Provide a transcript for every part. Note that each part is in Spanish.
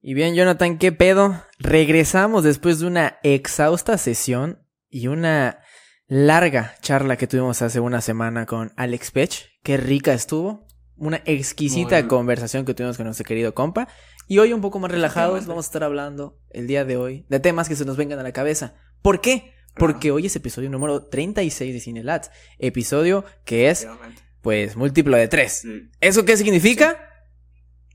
Y bien, Jonathan, ¿qué pedo? Regresamos después de una exhausta sesión y una larga charla que tuvimos hace una semana con Alex Pech. Qué rica estuvo. Una exquisita conversación que tuvimos con nuestro querido compa. Y hoy un poco más relajados Efectivamente. vamos a estar hablando el día de hoy de temas que se nos vengan a la cabeza. ¿Por qué? Porque hoy es episodio número 36 de Cinelats. Episodio que es, pues, múltiplo de 3. Sí, ¿Eso qué significa?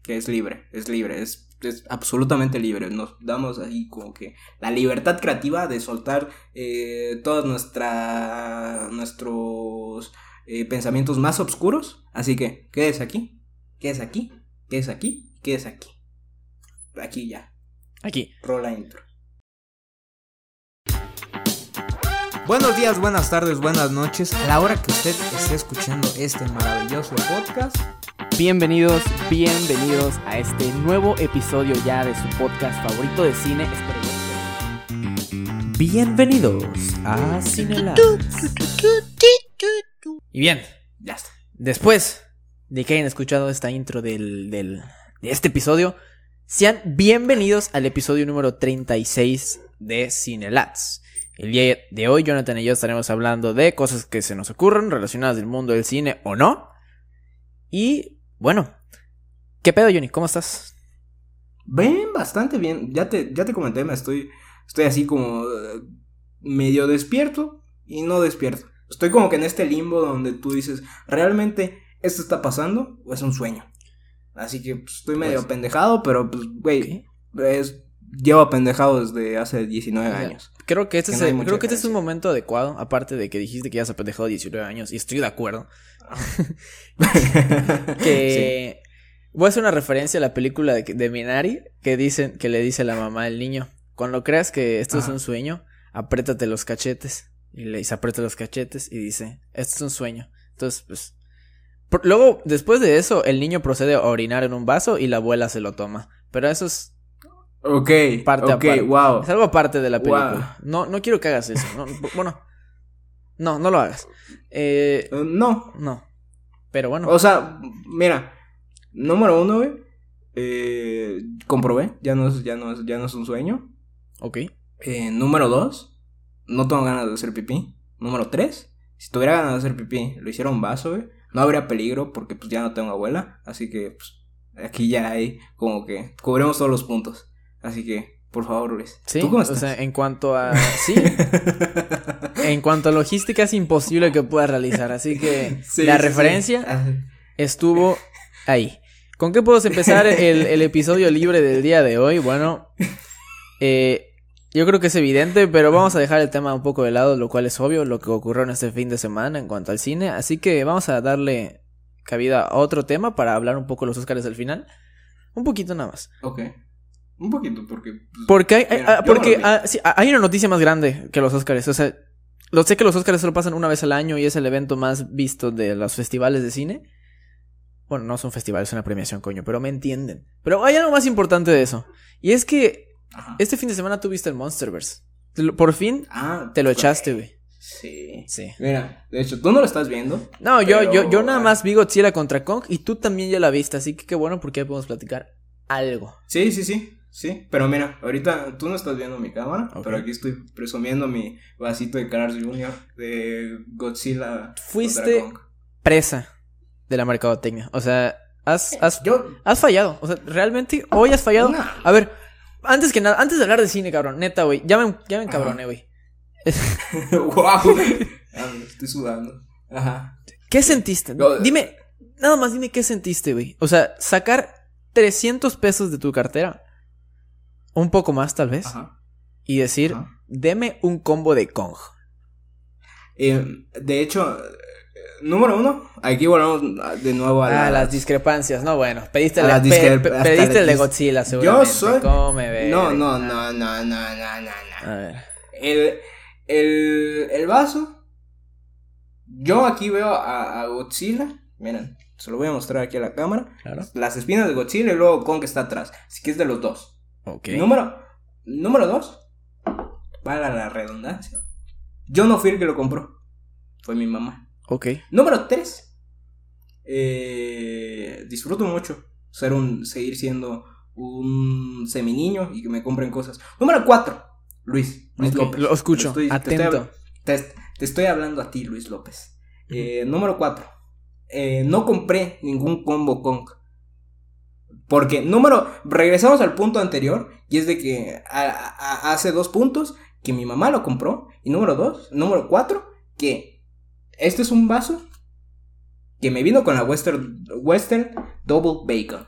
Que es libre, es libre, es, es absolutamente libre. Nos damos ahí como que la libertad creativa de soltar eh, todos nuestra, nuestros eh, pensamientos más oscuros. Así que quédese aquí, quédese aquí, quédese aquí, quédese aquí. Aquí ya, Aquí. rola intro. Buenos días, buenas tardes, buenas noches. A la hora que usted esté escuchando este maravilloso podcast. Bienvenidos, bienvenidos a este nuevo episodio ya de su podcast favorito de cine. Bienvenidos a Cinelabs. Y bien, Ya está. después de que hayan escuchado esta intro del, del- de este episodio, sean bienvenidos al episodio número 36 de Cinelats. El día de hoy, Jonathan y yo estaremos hablando de cosas que se nos ocurren relacionadas del mundo del cine o no. Y bueno, ¿qué pedo, Johnny? ¿Cómo estás? Ven bastante bien. Ya te, ya te comenté, me estoy, estoy así como eh, medio despierto y no despierto. Estoy como que en este limbo donde tú dices, ¿realmente esto está pasando o es un sueño? Así que pues, estoy medio Pues- pendejado, pero pues, güey, es, llevo apendejado desde hace 19 O sea, años. Creo que este, Que es, no el- creo que este es un momento adecuado, aparte de que dijiste que ya se pendejado 19 años, y estoy de acuerdo. Que voy a hacer una referencia a la película de, de Minari que dicen que le dice la mamá al niño, cuando creas que esto es un sueño, apriétate los cachetes. Y le dice, aprieta los cachetes y dice, esto es un sueño. Entonces, pues... por- luego, después de eso, el niño procede a orinar en un vaso y la abuela se lo toma. Pero eso es ok, parte ok, aparte. wow. Es algo aparte de la película. Wow. No, no quiero que hagas eso. No, bueno, no, no lo hagas. Eh, Eh, no, no. Pero bueno. O sea, mira, número uno, güey. eh, comprobé, ya no es, ya no es, ya no es un sueño. ok. Eh, número dos, no tengo ganas de hacer pipí. Número tres, si tuviera ganas de hacer pipí, lo hiciera un vaso, güey. No habría peligro porque pues ya no tengo abuela. Así que pues aquí ya hay como que cubrimos todos los puntos. Así que, por favor, Luis. Sí, ¿Tú cómo o estás? sea, en cuanto a. Sí, en cuanto a logística es imposible que pueda realizar. Así que Sí, la sí, referencia estuvo ahí. ¿Con qué podemos empezar el, el episodio libre del día de hoy? Bueno, eh, yo creo que es evidente, pero vamos a dejar el tema un poco de lado, lo cual es obvio, lo que ocurrió en este fin de semana en cuanto al cine. Así que vamos a darle cabida a otro tema para hablar un poco de los Oscars al final. Un poquito nada más. Ok. Un poquito, porque. pues, Porque hay, Mira, ah, no porque ah, sí, ah, hay una noticia más grande que los Oscars. O sea, lo sé que los Oscars solo pasan una vez al año y es el evento más visto de los festivales de cine. Bueno, no son festivales, es una premiación, coño, pero me entienden. Pero hay algo más importante de eso. Y es que Ajá. este fin de semana tuviste el Monsterverse. Por fin Ah, te lo güey. echaste, güey. Sí. Sí. Mira, de hecho, tú no lo estás viendo. No, yo, yo, yo nada más vi Godzilla contra Kong y tú también ya la viste, así que qué bueno porque ya podemos platicar algo. Sí, sí, sí. Sí, pero mira, ahorita tú no estás viendo mi cámara, pero aquí estoy presumiendo mi vasito de Cars Jr. de Godzilla. Fuiste- Kong. Presa de la mercadotecnia. O sea, has, has Yo. Has fallado. O sea, realmente hoy has fallado. No. A ver, antes que nada, antes de hablar de cine, cabrón, neta, güey. Ya me, ya me encabroné, güey. ¡Wow! estoy sudando. Ajá. ¿Qué sentiste? No, Dime, nada más dime qué sentiste, güey. O sea, sacar 300 pesos de tu cartera. Un poco más, tal vez. Ajá. Y decir, Ajá. deme un combo de Kong. Eh, de hecho, eh, número uno, aquí volvemos de nuevo a Ah, las- las discrepancias. No, bueno. Pediste el, pe- pe- pediste el de Godzilla, seguramente. soy- Come, verga. No, no, no, no, no, no, no, no. A ver. El, el, el vaso. Yo aquí veo a, a Godzilla. Miren, se lo voy a mostrar aquí a la cámara. Claro. Las espinas de Godzilla y luego Kong que está atrás. Así que es de los dos. Número, número dos. Para la redundancia. Yo no fui el que lo compró. Fue mi mamá. Ok. Número tres. Eh, disfruto mucho ser un, seguir siendo un seminiño y que me compren cosas. Número 4, Luis. Luis Ok, López. Lo escucho, te estoy atento. Te, te estoy hablando a ti, Luis López. Eh, número 4. no compré ningún combo Kong. Porque, número, regresamos al punto anterior, y es de que a- a- hace dos puntos que mi mamá lo compró, y número dos, número cuatro, que este es un vaso que me vino con la Western, Western Double Bacon.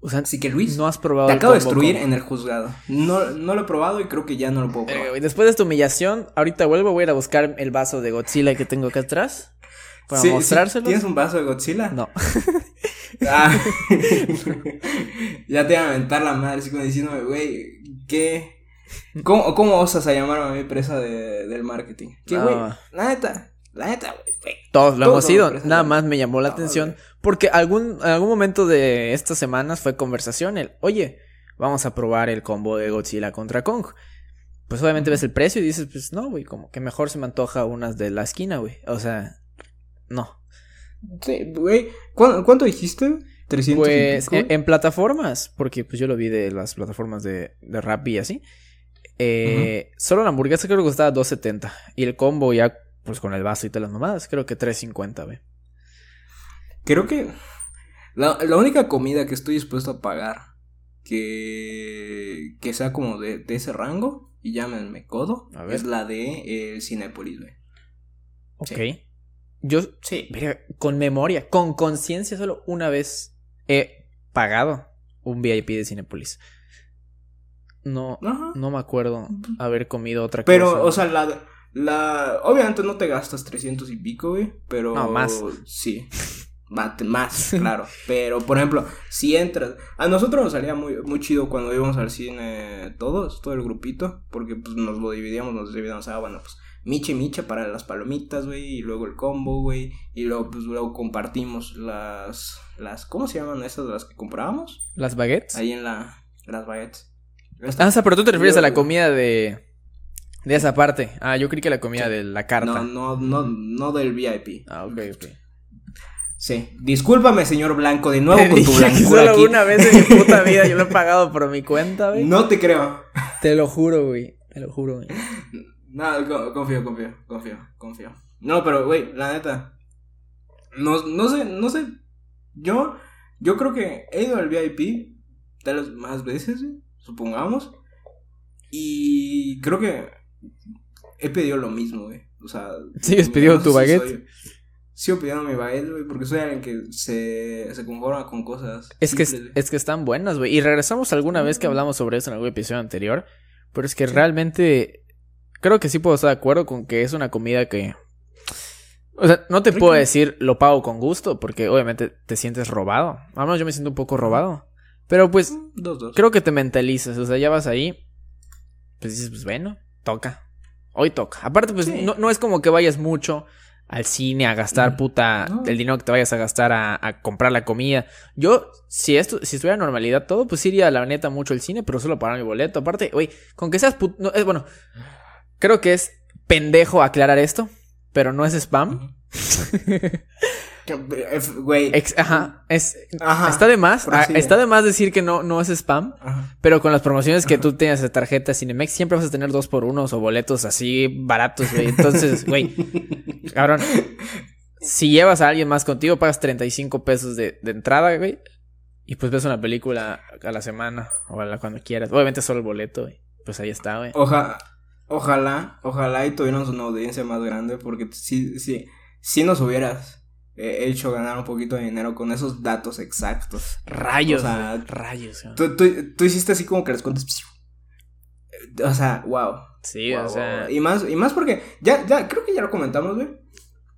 O sea, Así que Luis, no has probado te acabo de destruir en el juzgado. No, no lo he probado y creo que ya no lo puedo probar. después de esta humillación, ahorita vuelvo, voy a ir a buscar el vaso de Godzilla que tengo acá atrás. Para Sí, mostrárselos. ¿Tienes un vaso de Godzilla? No. Ah. ya te iba a aventar la madre, así como diciéndome, güey, ¿qué? ¿Cómo, ¿Cómo osas a llamarme a mi empresa de, del marketing? ¿Qué, güey? La neta, la neta, güey. Todos lo Todos hemos somos ido. empresas Nada más me llamó la No, atención. Porque algún, en algún momento de estas semanas fue conversación el, oye, vamos a probar el combo de Godzilla contra Kong. Pues obviamente ves el precio y dices, pues no, güey, como que mejor se me antoja unas de la esquina, güey. O sea, no. Sí, güey. ¿Cuánto, cuánto dijiste? 300 y Pues pico? en, en plataformas, porque pues yo lo vi de las plataformas de, de Rappi y así. Eh, Solo la hamburguesa creo que costaba 2.70. Y el combo ya, pues con el vaso y todas las mamadas, creo que 3.50, güey. Creo que la, la única comida que estoy dispuesto a pagar que, que sea como de, de ese rango, y llámenme codo, A ver. es la de el Cinépolis, güey. Ok. Sí. Yo, Sí. Verga, con memoria, con conciencia, solo una vez he pagado un VIP de Cinepolis. No, Ajá. no me acuerdo haber comido otra Pero, cosa. o sea, la, la. Obviamente no te gastas 300 y pico, güey. Pero. No, más. Sí. Más, más, claro. Pero, por ejemplo, si entras. A nosotros nos salía muy, muy chido cuando íbamos al cine todos, todo el grupito. Porque pues nos lo dividíamos, nos dividíamos. Ah, bueno, pues. Miche miche para las palomitas, güey. Y luego el combo, güey. Y luego, pues, luego compartimos las. las ¿Cómo se llaman esas las que comprábamos? ¿Las baguettes? Ahí en la. Las baguettes. Ah, o sea, pero tú te refieres a la comida de. De esa parte. Ah, yo creí que la comida de la carta. No, no, no, no del VIP. Ah, ok, ok. Sí. Discúlpame, señor Blanco, de nuevo Te con tu dije blancura solo aquí. una vez en mi puta vida yo lo he pagado por mi cuenta, güey. No te creo. Te lo juro, güey. Te lo juro, güey. No, co- confío, confío, confío, confío. No, pero, güey, la neta. No, no sé, no sé. Yo, yo creo que he ido al VIP tal vez más veces, güey, supongamos. Y creo que he pedido lo mismo, güey. O sea. ¿Sigues no pidiendo sé tu si baguette? soy- Sigo pidiendo mi baguette, güey, porque soy alguien que se, se conforma con cosas. Es que, es que están buenas, güey. Y regresamos alguna vez que hablamos sobre eso en algún episodio anterior. Pero es que realmente creo que sí puedo estar de acuerdo con que es una comida que... O sea, no te Rico. puedo decir lo pago con gusto porque obviamente te sientes robado. Al menos yo me siento un poco robado. Pero pues Dos, dos. creo que te mentalizas. O sea, ya vas ahí. Pues dices, pues bueno, toca. Hoy toca. Aparte, pues Sí. no, no es como que vayas mucho al cine a gastar Mm. puta No. el dinero que te vayas a gastar a, a comprar la comida. Yo, si esto, si estuviera normalidad todo, pues iría la neta mucho al cine, pero solo para mi boleto. Aparte, güey, con que seas put- no, es bueno, creo que es pendejo aclarar esto, pero no es spam. Eh, Güey. Ajá, es Ajá. está de más, prosigue. está de más decir que no no es spam. Ajá. Pero con las promociones que tú tienes de tarjeta Cinemex, siempre vas a tener dos por unos o boletos así baratos, güey. Entonces, güey, cabrón. Si llevas a alguien más contigo, pagas 35 pesos de, de entrada, güey. Y pues ves una película a la semana o a la cuando quieras. Obviamente solo el boleto, güey. Pues ahí está, güey. Oja- ojalá, ojalá y tuviéramos una audiencia más grande porque sí, sí, sí nos hubieras eh, hecho ganar un poquito de dinero con esos datos exactos. Rayos, O sea, rayos. Tú, tú, tú hiciste así como que les cuentas. O sea, wow. Sí, wow, o sea. wow. Y más, y más porque ya, ya, creo que ya lo comentamos, güey.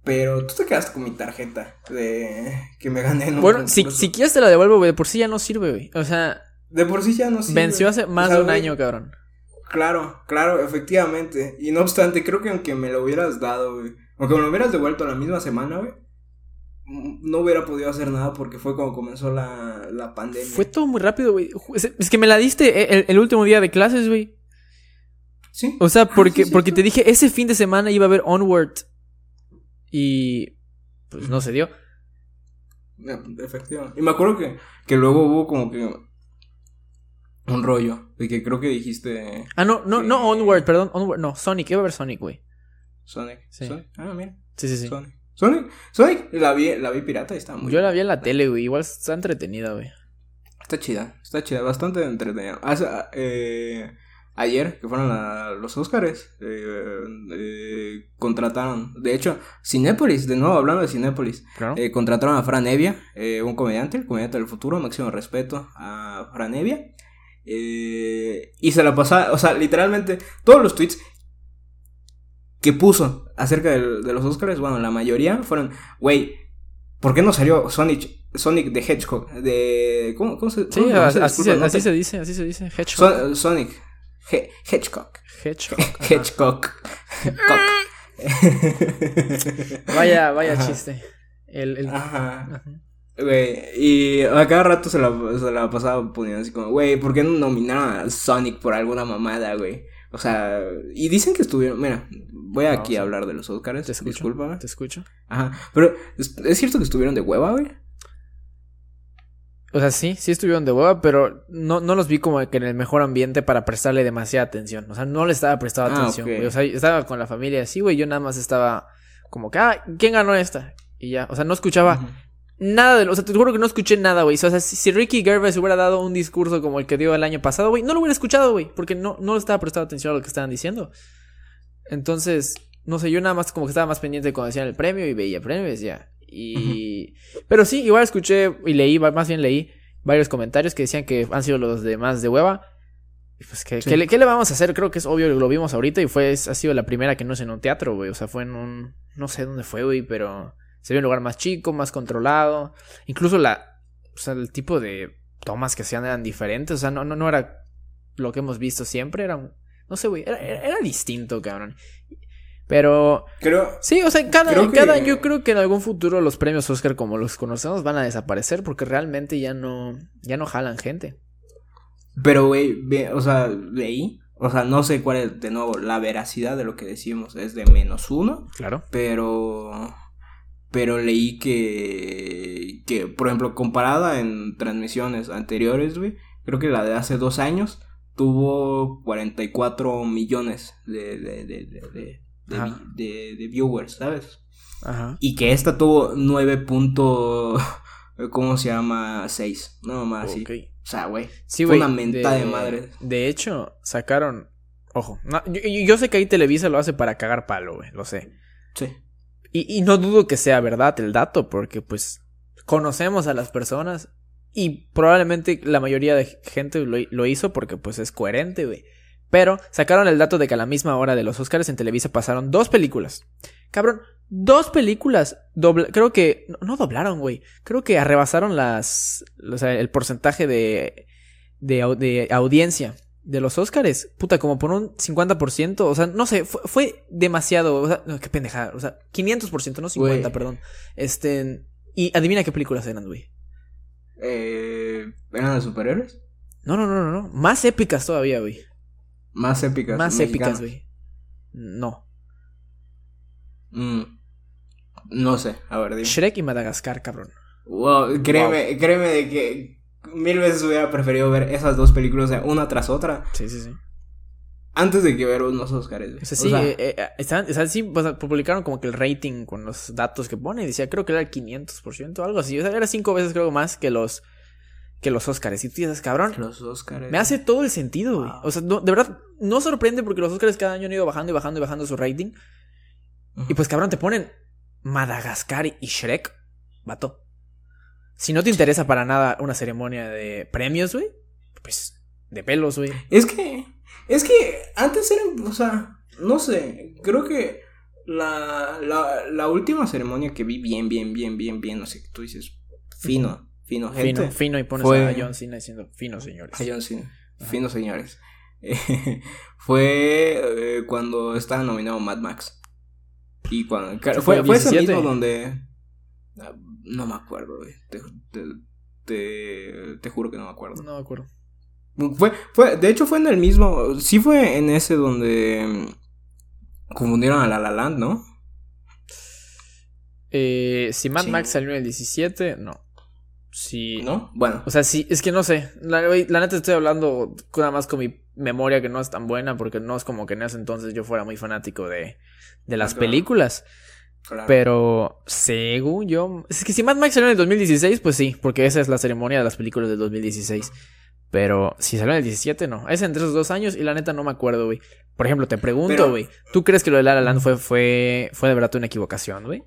Pero tú te quedaste con mi tarjeta de que me gané en un Bueno, si, si quieres te la devuelvo, güey. De por sí ya no sirve, güey. O sea, De por sí ya no sirve. venció hace más O sea, de un güey, año, cabrón. Claro, claro, efectivamente. Y no obstante, creo que aunque me lo hubieras dado, güey, aunque me lo hubieras devuelto la misma semana, güey, m- no hubiera podido hacer nada porque fue cuando comenzó la, la pandemia. Fue todo muy rápido, güey. Es que me la diste eh, el, el último día de clases, güey. Sí. O sea, porque, Ah, sí, porque cierto. te dije, ese fin de semana iba a haber Onward. Y pues no se dio. No, Efectivamente. Y me acuerdo que, que luego hubo como que rollo. De que creo que dijiste. Ah, no, no, que- no, Onward, perdón, Onward, no, Sonic, iba a ver Sonic, güey. Sonic. Sí. Sonic. Ah, mira. Sí, sí, sí. Sonic. Sonic. Sonic. La vi, la vi pirata y está muy. Yo la vi en la tele, güey, igual está entretenida, güey. Está chida. Está chida. Bastante entretenida. Hace, eh, ayer, que fueron a los Oscars, eh, eh, contrataron. De hecho, Cinépolis, de nuevo hablando de Cinépolis. Claro. Contrataron a Fran Evia, eh, un comediante, el comediante del futuro, máximo respeto a Fran Evia. Eh, y se la pasaba, o sea, literalmente todos los tweets que puso acerca del- de, los Oscars, bueno, la mayoría fueron, güey, ¿por qué no salió Sonic, Sonic de Hedgehog? De, ¿cómo, cómo se sí, cómo así, Disculpa, se, no así te- se dice, así se dice, Hedgehog. Son- Sonic, He- Hedgehog. Hedgehog. Hedgehog. Vaya, vaya Ajá. chiste. El, el- Ajá. Ajá. Güey, y a cada rato se la, se la pasaba poniendo así como, güey, ¿por qué no nominaron a Sonic por alguna mamada, güey? O sea, y dicen que estuvieron, mira, voy No, aquí a hablar de los Oscars, Te escucho. discúlpame. Te escucho. Ajá, pero ¿es, es cierto que estuvieron de hueva, güey? O sea, sí, sí estuvieron de hueva, pero no, no los vi como que en el mejor ambiente para prestarle demasiada atención. O sea, no le estaba prestando Ah, atención, güey. O sea, estaba con la familia así, güey. Yo nada más estaba como que, ah, ¿quién ganó esta? Y ya, o sea, no escuchaba. Nada de lo, o sea, te juro que no escuché nada, güey. O sea, si, Ricky Gervais hubiera dado un discurso como el que dio el año pasado, güey, no lo hubiera escuchado, güey, porque no, no estaba prestando atención a lo que estaban diciendo. Entonces, no sé, yo nada más como que estaba más pendiente de cuando decían el premio y veía premios, ya. Y... Pero sí, igual escuché y leí, más bien leí varios comentarios que decían que han sido los de más de hueva. Y Pues, ¿qué, Sí. ¿qué le, qué le vamos a hacer? Creo que es obvio, lo vimos ahorita y fue, ha sido la primera que no es en un teatro, güey. O sea, fue en un... No sé dónde fue, güey, pero... Se en un lugar más chico, más controlado. Incluso la... O sea, el tipo de tomas que hacían eran diferentes. O sea, no, no, no era lo que hemos visto siempre. Era un... No sé, güey. Era, era, era distinto, cabrón. Pero... Creo, Sí, o sea, cada, Creo que- cada, yo creo que en algún futuro los premios Oscar como los conocemos van a desaparecer porque realmente ya no, ya no jalan gente. pero, güey, o sea, leí, o sea, no sé cuál es, de nuevo, la veracidad de lo que decimos es de menos uno, Claro. pero pero leí que que por ejemplo comparada en transmisiones anteriores güey creo que la de hace dos años tuvo 44 millones de de de de, de, viewers sabes Ajá. y que esta tuvo 9 punto cómo se llama 6 no más así Ok. o sea güey Sí, güey. una mentada de madre. De hecho, sacaron. Ojo, no, yo, yo- yo sé que ahí Televisa lo hace para cagar palo, güey, lo sé. sí Y, y no dudo que sea verdad el dato, porque pues conocemos a las personas y probablemente la mayoría de gente lo, lo hizo porque pues es coherente, güey. Pero sacaron el dato de que a la misma hora de los Oscars en Televisa pasaron dos películas. Cabrón, dos películas. creo que... No, doblaron, güey. Creo que arrebasaron las... O sea, el porcentaje de, de audiencia de los Oscars. Puta, como por un 50%. O sea, no sé, fue, fue demasiado. O sea, no, qué pendejada. O sea, 500%, no 50, Güey. perdón. Este... Y adivina qué películas eran, güey. eh, eran de superhéroes No, no, no, no, no. Más épicas todavía, güey. más épicas Más épicas, güey. No. Mm, no sé a ver dime Shrek y Madagascar, cabrón. Wow, créeme, créeme de que mil veces hubiera preferido ver esas dos películas o sea, una tras otra Sí, sí, sí. antes de que ver unos Oscars. O sea, O sí, sea, eh, eh, o sea, sí, o publicaron como que el rating con los datos que pone. y Decía, creo que era el 500%, algo así. O sea, era cinco veces, creo, más que los, que los Oscars. Y tú dices, cabrón, los Oscars. me hace todo el sentido, güey. Wow. O sea, no- de verdad, no sorprende porque los Oscars cada año han ido bajando y bajando y bajando su rating. Y pues, cabrón, te ponen Madagascar y Shrek, vato. Si no te interesa para nada una ceremonia de premios, güey, pues de pelos, güey. Es que, es que antes eran, o sea, no sé, creo que la, la, la última ceremonia que vi bien, bien, bien, bien, bien, no sé, tú dices, fino, fino, gente. Fino, fino y pones fue- a John Cena diciendo fino, señores. A John Cena. Finos señores. Fue eh, cuando estaba nominado Mad Max. Y cuando. ¿Qué fue, fue, fue ese 17? mismo donde. No me acuerdo, güey. Te, te, te, te juro que no me acuerdo. No me acuerdo. Fue, fue, de hecho, fue en el mismo. Sí, fue en ese donde. mm, Confundieron a La La Land, ¿no? Eh, si Mad Sí. Max salió en el 17, no. Sí. ¿No? Bueno. O sea, sí, es que no sé. La, la neta estoy hablando nada más con mi memoria que no es tan buena porque no es como que en ese entonces yo fuera muy fanático de, de las películas. claro. Pero según yo... Es que si Mad Max salió en el 2016, pues sí, porque esa es la ceremonia de las películas del 2016. Pero si salió en el 17, no. Es entre esos dos años y la neta no me acuerdo, güey. Por ejemplo, te pregunto, Pero- güey. ¿Tú crees que lo de La La Land fue, fue, fue de verdad una equivocación, güey?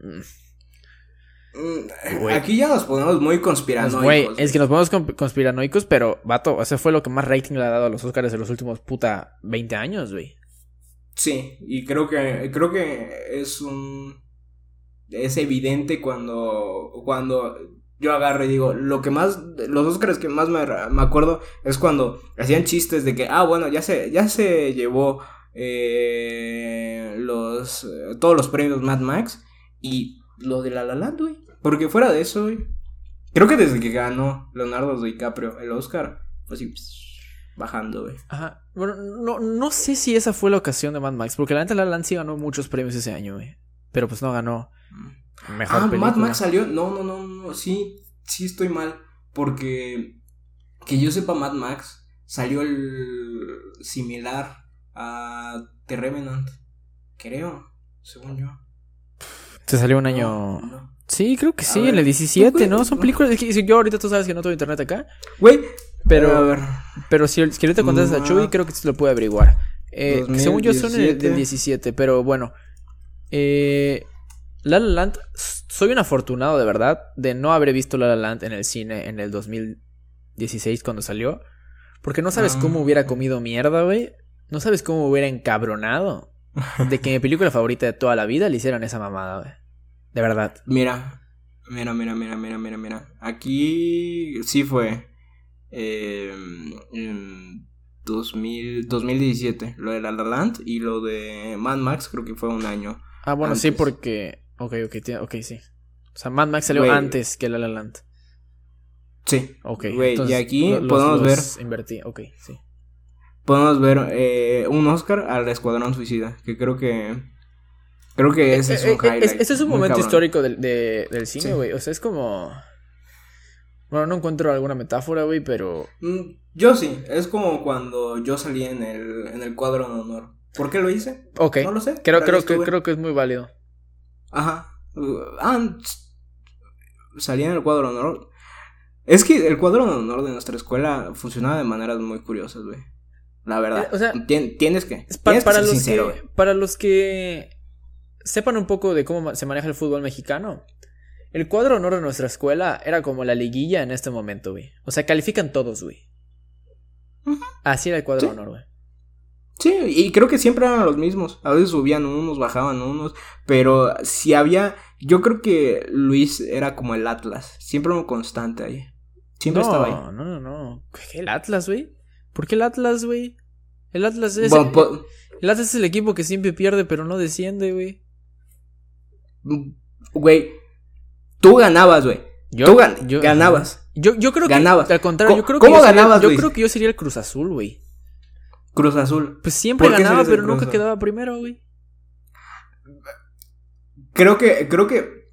Mm. Aquí ya nos ponemos muy Pues, conspiranoicos. güey, es que nos ponemos con- conspiranoicos, pero, vato, ese fue lo que más rating le ha dado a los Oscars en los últimos, puta, 20 años, güey. Sí, y creo que creo que es un es evidente cuando cuando yo agarro y digo, lo que más los Oscars que más me, me acuerdo es cuando hacían chistes de que ah, bueno, ya se ya se llevó eh, los todos los premios Mad Max y lo de La La güey. Porque fuera de eso. Creo que desde que ganó Leonardo DiCaprio el Oscar, pues sí, bajando, güey. Ajá. Bueno, no, no sé si esa fue la ocasión de Mad Max, porque la neta La La Land sí ganó muchos premios ese año, güey. Pero pues no ganó mejor ah, película. Mad Max salió. No, no, no, no. Sí, sí estoy mal. Porque que yo sepa, Mad Max salió el similar a The Revenant. Creo, según yo. Se salió un año... No, no. Sí, creo que sí, ver, en el 17, ¿tú, ¿no? Son películas... es que Yo ahorita tú sabes que no tengo internet acá, Güey, pero... a ver. Pero si, si ahorita contestas a Ma- Chuy, creo que sí lo puede averiguar. Eh, según yo son el 2017. del 17, pero bueno. Eh, La La Land, soy un afortunado de verdad de no haber visto La La Land en el cine en el 2016 cuando salió. Porque no sabes Ah. cómo hubiera comido mierda, güey. No sabes cómo hubiera encabronado de que mi película favorita de toda la vida le hicieran esa mamada, güey. De verdad. Mira, mira, mira, mira, mira, mira, mira. Aquí sí fue. Eh, en 2000, 2017. Lo de La La Land y lo de Mad Max creo que fue un año. Ah, bueno, sí, Antes. porque... Ok, ok, ok, sí. O sea, Mad Max salió antes que La La Land. Sí. Ok. Güey, y aquí los- podemos ver- Invertí, ok, sí. Podemos ver eh, un Oscar al Escuadrón Suicida. Que creo que. Creo que ese es Eh, un eh, highlight. Este es un momento cabrón. histórico del, de- del cine, Sí. güey. O sea, es como. Bueno, no encuentro alguna metáfora, güey, pero. Mm, Yo sí. Es como cuando yo salí en el, en el cuadro de honor. ¿Por qué lo hice? Ok. No lo sé. creo, creo, que, creo que es muy válido. Ajá. Ah, s- salía en el cuadro de honor. Es que el cuadro de honor de nuestra escuela funcionaba de maneras muy curiosas, güey. La verdad. Eh, o sea, Tien- tienes que. Es pa- tienes que para, ser los sincero, que, para los que sepan un poco de cómo se maneja el fútbol mexicano, el cuadro honor de nuestra escuela era como la liguilla en este momento, güey. O sea, califican todos, güey. Así era el cuadro Sí. honor, güey. Sí, y creo que siempre eran los mismos. A veces subían unos, bajaban unos. Pero si había. Yo creo que Luis era como el Atlas. Siempre un constante ahí. Siempre no, estaba ahí. No, no, no. ¿Qué, ¿El Atlas, güey? ¿Por qué el Atlas, güey? El Atlas es. Bueno, po- el Atlas es el equipo que siempre pierde, pero no desciende, güey. Güey. Tú ganabas, güey. Yo, Tú gan- yo- ganabas. Yo, yo creo que. Ganabas. Al contrario, ¿Cómo- yo creo que. cómo yo sería- ganabas, Yo Luis? creo que yo sería el Cruz Azul, güey. Cruz Azul. Pues siempre ¿Por qué ganaba, pero nunca Azul? quedaba primero, güey. Creo que. Creo que.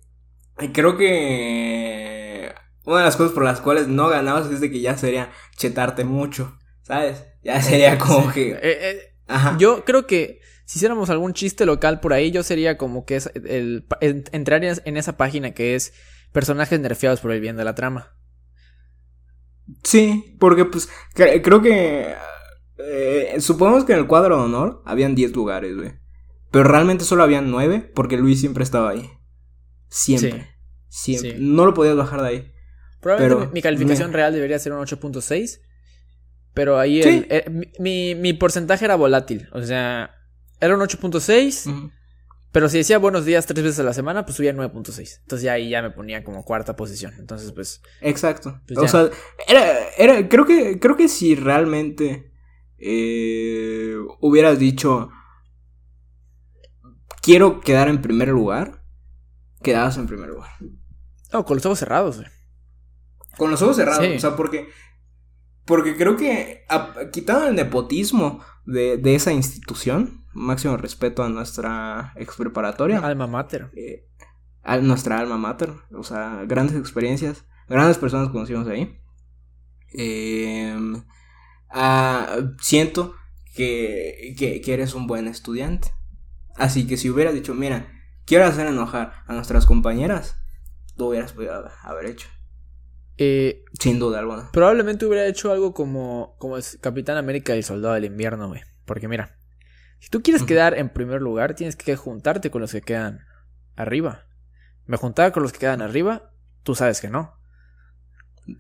Creo que. Una de las cosas por las cuales no ganabas es de que ya sería chetarte mucho. ¿Sabes? Ya sería como que. Eh, eh, Ajá. yo creo que si hiciéramos algún chiste local por ahí, yo sería como que es el, el- entrar en esa página que es personajes nerfeados por el bien de la trama. Sí, porque pues cre- creo que eh, supongamos que en el cuadro de honor habían 10 lugares, güey. Pero realmente solo habían 9 porque Luis siempre estaba ahí. Siempre. Siempre. Sí. No lo podías bajar de ahí. Probablemente Pero- mi, mi calificación me- real debería ser un 8.6. Pero ahí Sí. el- eh, mi- mi porcentaje era volátil. O sea, era un 8.6. Ujú. Pero si decía buenos días tres veces a la semana, pues subía 9.6. Entonces ya ahí ya me ponía como cuarta posición. Entonces, pues. Exacto. Pues o sea, era, era, creo que, creo que si realmente eh, hubieras dicho quiero quedar en primer lugar, quedabas en primer lugar. No, con los ojos cerrados, güey. Con los ojos cerrados, Sí. o sea, porque. Porque creo que a- quitando el nepotismo de, de esa institución, máximo respeto a nuestra ex preparatoria, Alma mater. eh, a nuestra alma mater, o sea, grandes experiencias. grandes personas conocimos ahí. Em, ah, siento que, que, que eres un buen estudiante. Así que si hubieras dicho, mira, quiero hacer enojar a nuestras compañeras, tú hubieras podido haber hecho. Eh, Sin duda alguna. probablemente hubiera hecho algo como, como Capitán América y el Soldado del Invierno, güey. Porque mira, si tú quieres quedar en primer lugar, tienes que juntarte con los que quedan arriba. Me juntaba con los que quedan arriba, tú sabes que no.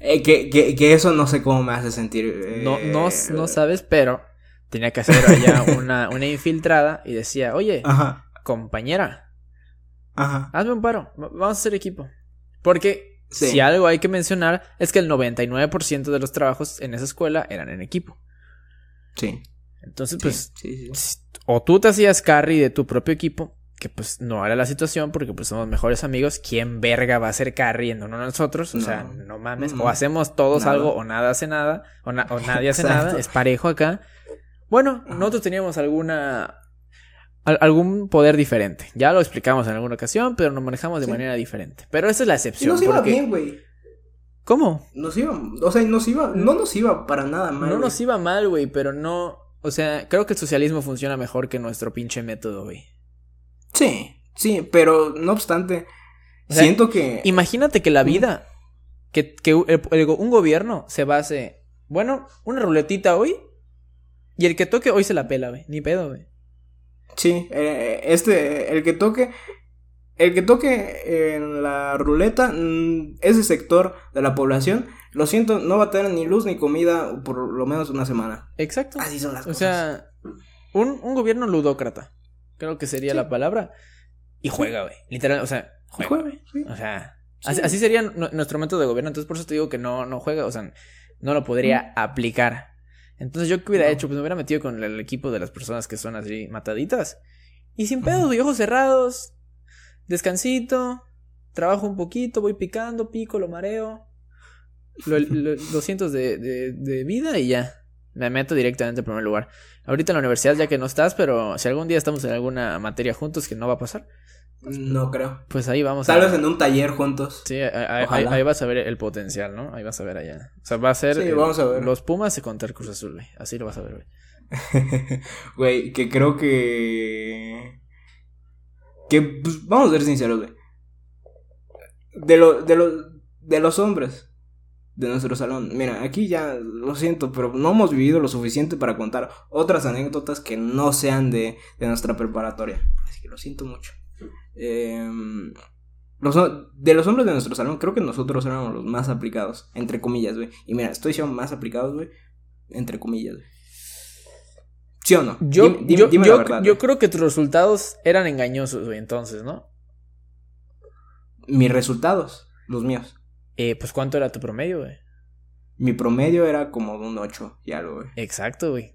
Eh, que, que, que eso no sé cómo me hace sentir. eh, No, no, no sabes, pero tenía que hacer allá una, una infiltrada y decía, oye, Ajá, compañera, ajá. hazme un paro, va- vamos a hacer equipo. Porque Sí. si algo hay que mencionar es que el 99% de los trabajos en esa escuela eran en equipo. Sí. Entonces, pues, sí, sí. s- o tú te hacías carry de tu propio equipo, que pues no era la situación porque pues somos mejores amigos. ¿Quién verga va a ser carry en uno de nosotros? O No. sea, no mames. No. O hacemos todos Nada. algo o nada hace nada. O, na- o nadie hace nada. Es parejo acá. Bueno, Ajá. nosotros teníamos alguna... al- algún poder diferente. Ya lo explicamos en alguna ocasión, pero nos manejamos de Sí. manera diferente. Pero esa es la Y excepción. nos iba porque... bien, güey. ¿Cómo? Nos iba, o sea, nos iba, no nos iba para nada mal. No nos iba mal, güey, pero no... O sea, creo que el socialismo funciona mejor que nuestro pinche método, güey. Sí, sí, pero no obstante, O sea, siento que. Imagínate que la vida, que, que el- el- un gobierno se base, bueno, una ruletita hoy y el que toque hoy se la pela, güey. Ni pedo, güey. Sí, eh, este, el que toque. El que toque en la ruleta, mm, ese sector de la población, lo siento, no va a tener ni luz ni comida por lo menos una semana. Exacto. Así son las O cosas. sea, un, un gobierno ludócrata, creo que sería Sí. la palabra. Y juega, güey. Literal, o sea, juega. Juega, güey. sí. O sea, Sí. así, así sería nu- nuestro método de gobierno. Entonces, por eso te digo que no, no juega, o sea, no lo podría aplicar. Entonces, yo qué hubiera No. hecho, pues me hubiera metido con el equipo de las personas que son así mataditas. Y sin pedos, güey, ojos cerrados, descansito, trabajo un poquito, voy picando, pico, lo mareo. Lo, lo- 200 de, de, de vida y ya. Me meto directamente en primer lugar. Ahorita en la universidad ya que no estás, pero si algún día estamos en alguna materia juntos que no va a pasar, No creo. pues ahí vamos Tal a... vez en un taller juntos. Sí, ahí, ahí- Ojalá. ahí vas a ver el potencial, ¿no? Ahí vas a ver allá. O sea, va a ser... Sí, vamos a ver. Los Pumas contra el Cruz Azul, güey. Así lo vas a ver, güey. Güey, que creo que. Que, pues, vamos a ser sinceros, güey. De, lo, de, lo, de los hombres de nuestro salón. Mira, aquí ya lo siento, pero no hemos vivido lo suficiente para contar otras anécdotas que no sean de, de nuestra preparatoria. Así que lo siento mucho. Em, de los hombres de nuestro salón, creo que nosotros éramos los más aplicados, entre comillas, güey. Y mira, estoy diciendo más aplicados, güey, entre comillas, güey. ¿Sí o no? Yo, Dime- dime- yo, dime yo, la verdad, yo güey. creo que tus resultados eran engañosos, güey, entonces, ¿no? Mis resultados, los míos. Eh, pues, ¿cuánto era tu promedio, güey? Mi promedio era como de un 8 y algo, güey. Exacto, güey.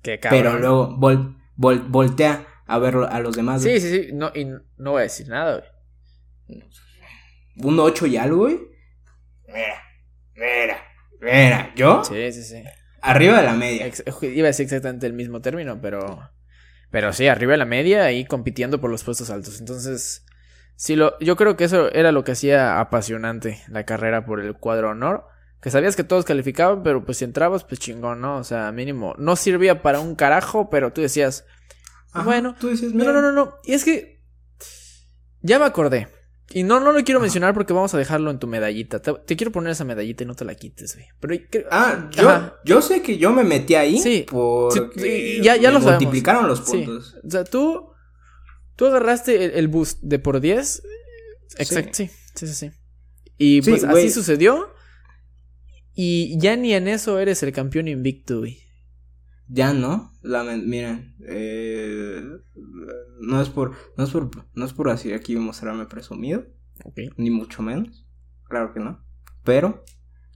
Qué cabrón. Pero luego vol, vol- voltea a ver a los demás. Sí, sí, sí. No, y no voy a decir nada, güey. Un 8 y algo, güey. Mira, mira, mira. ¿Yo? Sí, sí, sí. Arriba de la media. Ex- iba a decir exactamente el mismo término, pero. Pero sí, arriba de la media y compitiendo por los puestos altos. Entonces. Sí, lo, yo creo que eso era lo que hacía apasionante la carrera por el cuadro honor. Que sabías que todos calificaban, pero pues si entrabas, pues chingón, ¿no? O sea, mínimo. No servía para un carajo, pero tú decías. Ajá, bueno, Tú dices, No, no, no, no. Y es que. Ya me acordé. Y no, no lo quiero mencionar porque vamos a dejarlo en tu medallita. Te, te quiero poner esa medallita y no te la quites, güey. Pero Ah, yo, Ajá. yo sé que yo me metí ahí Sí. porque Sí, ya- ya me lo sabemos. multiplicaron los Sí. puntos. O sea, tú. Tú agarraste el, el boost de por 10. Exacto, sí. Sí, sí, sí. Y Sí, pues así sucedió. Y ya ni en eso eres el campeón invicto, güey. Ya no, miren, eh, no es por, no es por, no es por así aquí mostrarme presumido, Ok. ni mucho menos, claro que no, pero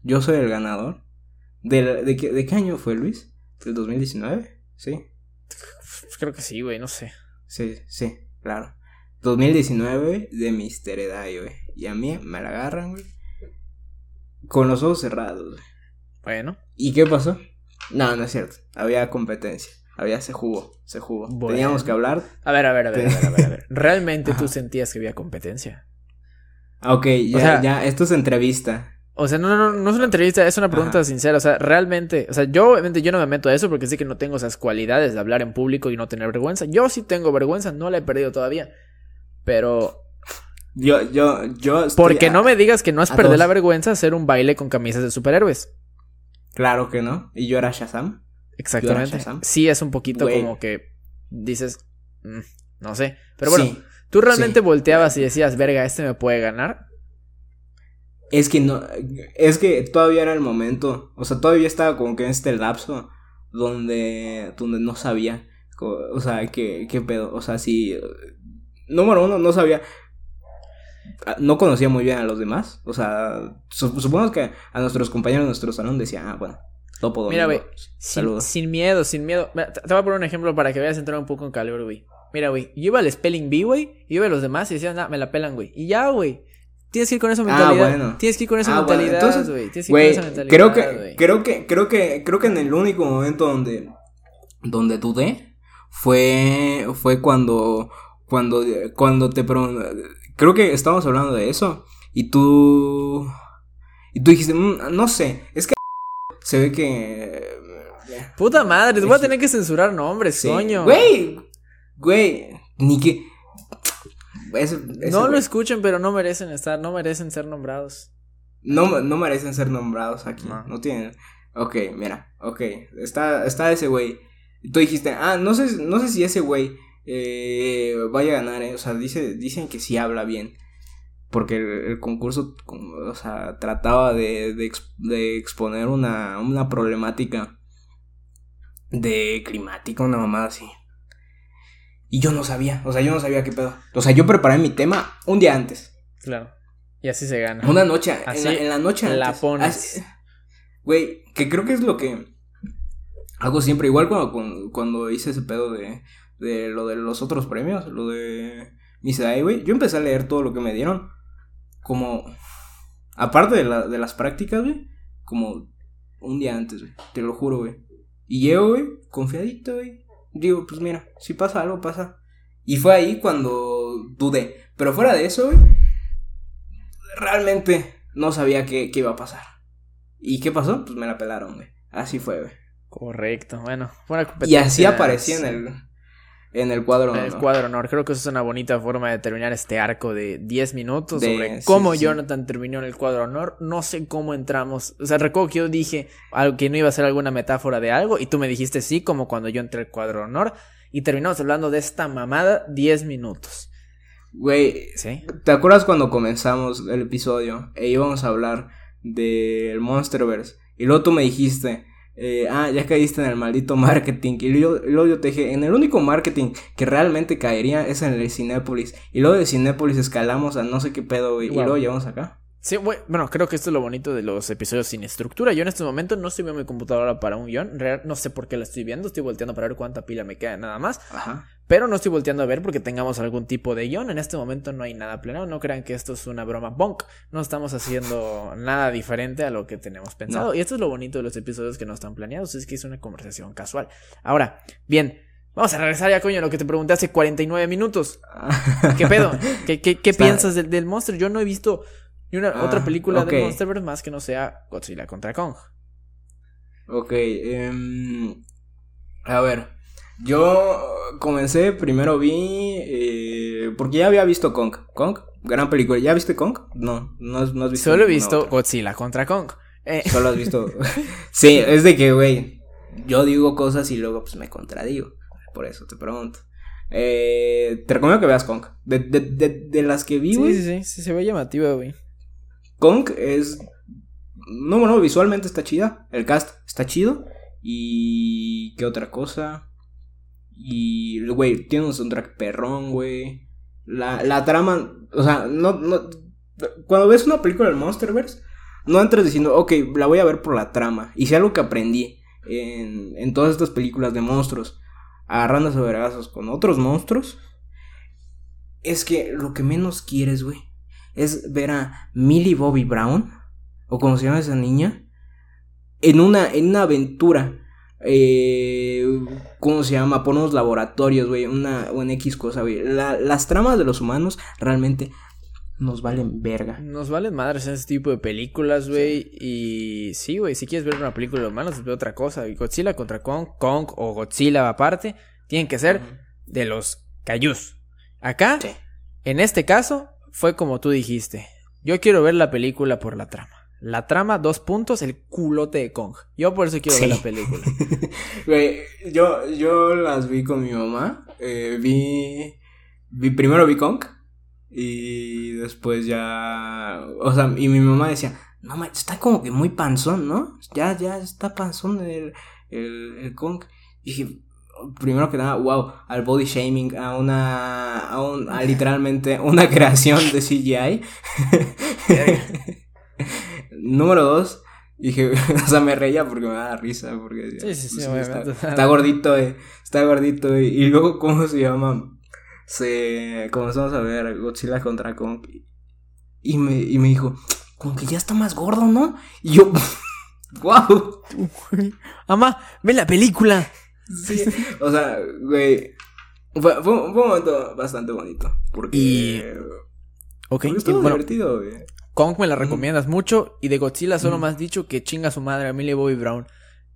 yo soy el ganador. ¿De, de, qué, ¿De qué año fue Luis? ¿Del 2019? Sí, Creo que sí, güey, no sé. sí, sí, claro. 2019 de Mister Edai, güey. Y a mí me la agarran, güey. Con los ojos cerrados, güey. Bueno, ¿Y qué pasó? No, no es cierto. Había competencia. Había, se jugó, se jugó. Bueno. Teníamos que hablar. a ver, a ver, a ver, a ver, a ver. a ver. ¿Realmente tú sentías que había competencia? Ok, ya, O sea- ya, esto es entrevista. O sea, no, no, no, no es una entrevista, es una pregunta Ajá. sincera. O sea, realmente, o sea, yo obviamente yo no me meto a eso porque sé que no tengo esas cualidades de hablar en público y no tener vergüenza. Yo sí tengo vergüenza, no la he perdido todavía. Pero, Yo, yo, yo. porque a- no me digas que no perder dos. la vergüenza hacer un baile con camisas de superhéroes. Claro que no. Y yo era Shazam. Exactamente. Sí, es un poquito como que dices, mm, no sé. Pero bueno, Sí. tú realmente sí. volteabas y decías, verga, este me puede ganar. Es que no. Es que todavía era el momento. O sea, todavía estaba como que en este lapso. Donde. Donde no sabía. O sea, qué, qué pedo. O sea, sí. Número uno, no sabía. ah, No conocía muy bien a los demás. O sea, su- supongo que a nuestros compañeros de nuestro salón decía, ah, bueno, topo Mira, güey, Sin, miedo, sin miedo. Te, voy a poner un ejemplo para que veas entrar un poco en calor, güey. Mira, güey, yo iba al Spelling Bee, güey, y iba a los demás y decían, nah, me la pelan, güey. Y ya, güey. Tienes que ir con esa Ah, mentalidad. bueno. Tienes que ir con esa Ah, mentalidad, güey. Tienes que ir Güey, con esa mentalidad. creo que, creo que, creo que, creo que en el único momento donde, donde dudé fue, fue cuando, cuando, cuando te creo que estábamos hablando de eso y tú, y tú dijiste, "Mm, no sé, es que se ve que, Puta madre, te voy a tener que censurar nombres, sí. coño. güey, güey, ni que, ese- ese no lo escuchen, pero no merecen estar, no merecen ser nombrados. No, no merecen ser nombrados aquí. No. No, tienen. Ok, mira, ok. Está, está ese güey. Tú dijiste, ah, no sé, no sé si ese güey eh, vaya a ganar, eh. O sea, dice, dicen que sí habla bien. Porque el, el concurso, o sea, trataba de, de, ex- de exponer una, una problemática de climática, una mamada así. Y yo no sabía, o sea, yo no sabía qué pedo. O sea, yo preparé mi tema un día antes. Claro. Y así se gana. Una noche, en la, en la noche la antes. pones. Así- Güey, que creo que es lo que hago siempre. Igual cuando, cuando, hice ese pedo de, de lo de los otros premios, lo de Miss Day, güey. Yo empecé a leer todo lo que me dieron. Como, aparte de, la, de las prácticas, güey. Como un día antes, güey. Te lo juro, güey. Y llego, güey, confiadito, güey. Digo, pues mira, si pasa algo, pasa. Y fue ahí cuando dudé. Pero fuera de eso, güey, realmente no sabía qué, qué iba a pasar. ¿Y qué pasó? Pues me la pelaron, güey. Así fue, güey. Correcto. Bueno, fue una Y competencia. así aparecía en el, en el cuadro. El ¿no? cuadro honor. Creo que eso es una bonita forma de terminar este arco de 10 minutos De- sobre cómo sí. Jonathan terminó en el cuadro honor. No sé cómo entramos. O sea, recuerdo que yo dije algo que no iba a ser alguna metáfora de algo y tú me dijiste sí, como cuando yo entré al cuadro honor. Y terminamos hablando de esta mamada 10 minutos. Güey, ¿Sí? ¿te acuerdas cuando comenzamos el episodio e íbamos a hablar del Monsterverse? Y luego tú me dijiste, eh, ah, ya caíste en el maldito marketing. Y luego, yo te dije, en el único marketing que realmente caería es en el de Cinépolis. Y luego de Cinépolis escalamos a no sé qué pedo, güey. Y luego llegamos acá. Sí, bue- bueno, creo que esto es lo bonito de los episodios sin estructura. Yo en este momento no estoy viendo mi computadora para un guion. No sé por qué la estoy viendo. Estoy volteando para ver cuánta pila me queda nada más. Ajá. Pero no estoy volteando a ver porque tengamos algún tipo de guion. En este momento no hay nada planeado. No crean que esto es una broma bonk. No estamos haciendo nada diferente a lo que tenemos pensado. Y esto es lo bonito de los episodios que no están planeados. Es que es una conversación casual. Ahora, bien. Vamos a regresar ya, coño, a lo que te pregunté hace 49 minutos. ¿Qué pedo? ¿Qué, qué, qué Está- piensas del, del monstruo? Yo no he visto ni una Ah, otra película ok. de Monsterverse más que no sea Godzilla contra Kong. Ok, em, a ver, yo comencé, primero vi, eh, porque ya había visto Kong, Kong, gran película, ¿ya viste Kong? No, no, has- no has visto. Solo he visto otra. Godzilla contra Kong. Eh, Solo has visto, sí, es de que, güey, yo digo cosas y luego pues me contradigo, por eso te pregunto. Eh, te recomiendo que veas Kong, de, de, de, de las que vi, güey, sí, sí, sí, sí, se ve llamativa, güey. Kong es. No, bueno, visualmente está chida. El cast está chido. Y. ¿Qué otra cosa? Y. Güey, tiene un soundtrack perrón, güey. La, la trama. O sea, no, no. Cuando ves una película del Monsterverse, no entras diciendo, ok, la voy a ver por la trama. Y si algo que aprendí en, en todas estas películas de monstruos, agarrándose a con otros monstruos, es que lo que menos quieres, güey, es ver a Millie Bobby Brown, o como se llama esa niña, en una, en una aventura. Eh, ¿Cómo se llama? Por unos laboratorios, güey. Una, una X cosa, güey. La- las tramas de los humanos realmente nos valen verga. Nos valen madres ese tipo de películas, güey. Y sí, güey, si quieres ver una película de humanos, ve otra cosa. Y Godzilla contra Kong, Kong o Godzilla aparte, tienen que ser de los cayús. Acá, en este caso, fue como tú dijiste. Yo quiero ver la película por la trama. La trama, dos puntos, el culote de Kong. Yo por eso quiero ver la película. Güey, yo, yo las vi con mi mamá. Eh, vi, vi. Primero vi Kong. Y después ya. O sea, y mi mamá decía: No, está como que muy panzón, ¿no? Ya, ya está panzón el, el, el Kong. Y dije: Primero que nada, wow, al body shaming, a una. a, un, a literalmente una creación de CGI. Número dos, dije, o sea, me reía porque me daba risa, porque sí, sí, sí, está, gordito, eh, está gordito, eh, y luego, ¿cómo se llama? Se comenzamos a ver Godzilla contra Kong, y me, y me dijo, como que ya está más gordo, ¿no? Y yo, wow. Mamá, ve la película. Sí, o sea, güey, fue, fue, un momento bastante bonito, porque... Y... Ok, estuvo divertido, güey. Kong me la recomiendas mucho. Y de Godzilla solo me has dicho que chinga su madre, Millie Bobby Brown.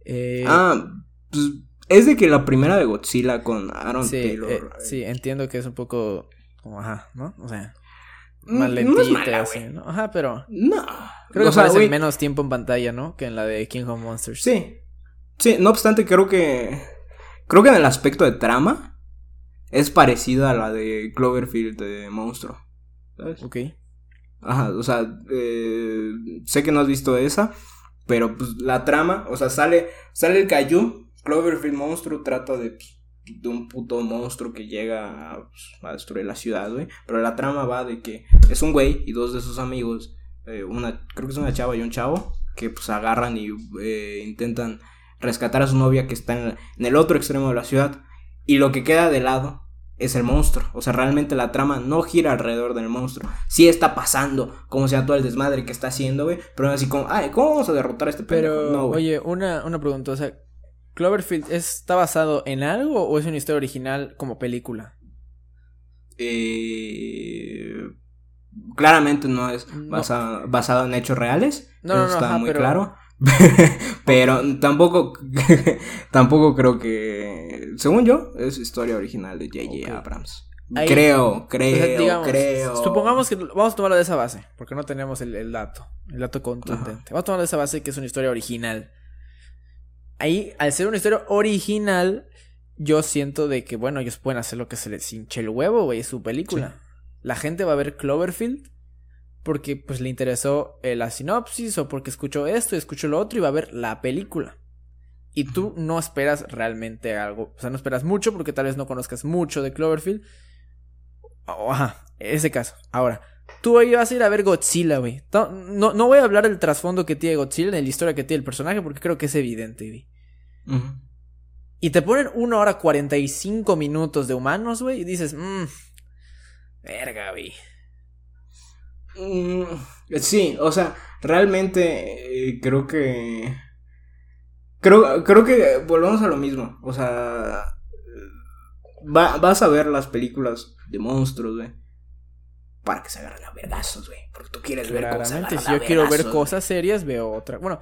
Eh... Ah, pues es de que la primera de Godzilla con Aaron Taylor. Eh, sí, entiendo que es un poco. Como, ajá, ¿no? O sea. Mm, más lentita, así, ¿no? Ajá, pero. No. Creo que aparece menos tiempo en pantalla, ¿no? Que en la de King of Monsters. Sí. Sí, no obstante, creo que. Creo que en el aspecto de trama. Es parecida a la de Cloverfield de Monstruo. ¿Sabes? Ok. Ajá, o sea, eh, sé que no has visto esa, pero pues la trama, o sea, sale, sale el Caillou, Cloverfield monstruo trata de, de un puto monstruo que llega a, pues, a, destruir la ciudad, güey, pero la trama va de que es un güey y dos de sus amigos, eh, una, creo que es una chava y un chavo, que pues agarran y eh, intentan rescatar a su novia que está en, en el otro extremo de la ciudad, y lo que queda de lado es el monstruo. O sea, realmente la trama no gira alrededor del monstruo. Sí está pasando, como sea todo el desmadre que está haciendo, güey. Pero así como, ay, ¿cómo vamos a derrotar a este Pero, no, oye, una, una pregunta, o sea, ¿Cloverfield está basado en algo o es una historia original como película? Eh, claramente no es basado, en hechos reales. No, no, está muy claro. pero tampoco tampoco creo que según yo es historia original de JJ Abrams. Creo creo creo. supongamos que vamos a tomarlo de esa base porque no tenemos el, dato el dato contundente. Vamos a tomarlo de esa base que es una historia original. Ahí al ser una historia original yo siento de que bueno ellos pueden hacer lo que se les hinche el huevo güey es su película. La gente va a ver Cloverfield porque pues le interesó eh, la sinopsis o porque escuchó esto y escuchó lo otro y va a ver la película. Y tú no esperas realmente algo, o sea, no esperas mucho porque tal vez no conozcas mucho de Cloverfield. ajá, ese caso. Ahora, tú hoy vas a ir a ver Godzilla, güey. No, no, voy a hablar del trasfondo que tiene Godzilla, de la historia que tiene el personaje, porque creo que es evidente, güey. Y te ponen una hora 45 minutos de humanos, güey, y dices, mmm, verga, güey. Mm, sí, o sea, realmente eh, creo que... Creo, creo que volvemos a lo mismo. O sea, vas a ver las películas de monstruos, güey. Para que se agarren a vergazos, güey. Porque tú quieres ver cosas. Si yo quiero ver cosas serias, veo otra. Bueno,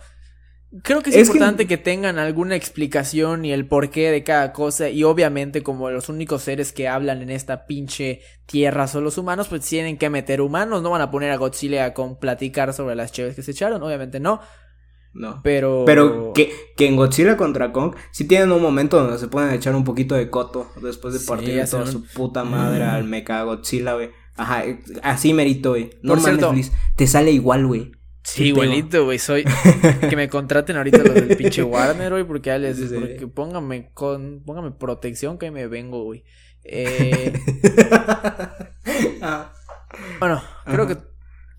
Creo que es, importante que... tengan alguna explicación y el porqué de cada cosa. Y obviamente, como los únicos seres que hablan en esta pinche tierra son los humanos, pues tienen que meter humanos. No van a poner a Godzilla con platicar sobre las chéves que se echaron. Obviamente no. No. Pero. Pero que, que en Godzilla contra Kong sí tienen un momento donde se pueden echar un poquito de coto después de partir toda su puta madre al mecha Godzilla, güey. Ajá, así merito, güey. No mames, te sale igual, güey. Sí, igualito, güey. Soy. que me contraten ahorita los del pinche Warner, güey, porque ya les. Porque póngame con. Póngame protección que me vengo, güey. Eh... Ah. Bueno, creo que.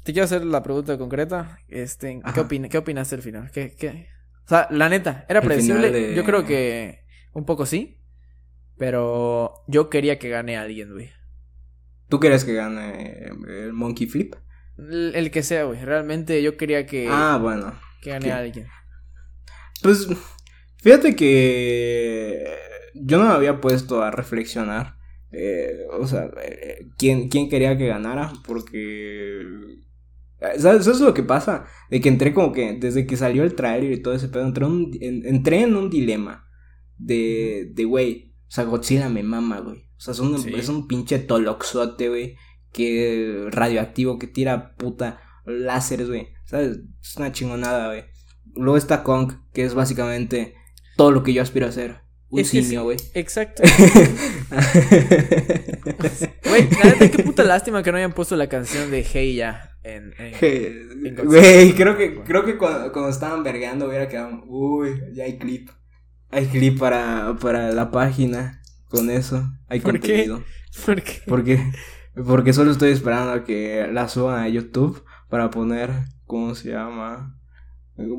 Te quiero hacer la pregunta concreta. Este, ¿qué, opina, ¿Qué opinaste al final? ¿Qué, qué? O sea, la neta, ¿era predecible? Yo creo que. Un poco sí. Pero yo quería que gane alguien, güey. ¿Tú quieres que gane el Monkey Flip? El, que sea, güey. Realmente yo quería que. Ah, bueno. Que gane alguien. Pues. Fíjate que. Yo no me había puesto a reflexionar Eh, o sea, eh, ¿quién, ¿quién quería que ganara? Porque... eh, ¿Sabes? Eso es lo que pasa. De que entré como que desde que salió el trailer y todo ese pedo, entré, un- en, entré en un dilema. De, de, güey, o sea, Godzilla me mama, güey. O sea, es un, Sí. es un pinche toloxote, güey. Que radioactivo, que tira puta láseres, güey. ¿Sabes? Es una chingonada, güey. Luego está Kong, que es básicamente todo lo que yo aspiro a ser. Un Es simio, güey. Exacto. Güey, la neta, qué puta lástima que no hayan puesto la canción de Hey Ya en. Güey, creo que, creo que cuando, cuando estaban vergueando hubiera quedado. Uy, ya hay clip. Hay clip para, para la página con eso. Hay ¿Por qué? contenido. Porque Porque, porque solo estoy esperando a que la suban a YouTube para poner, ¿cómo se llama?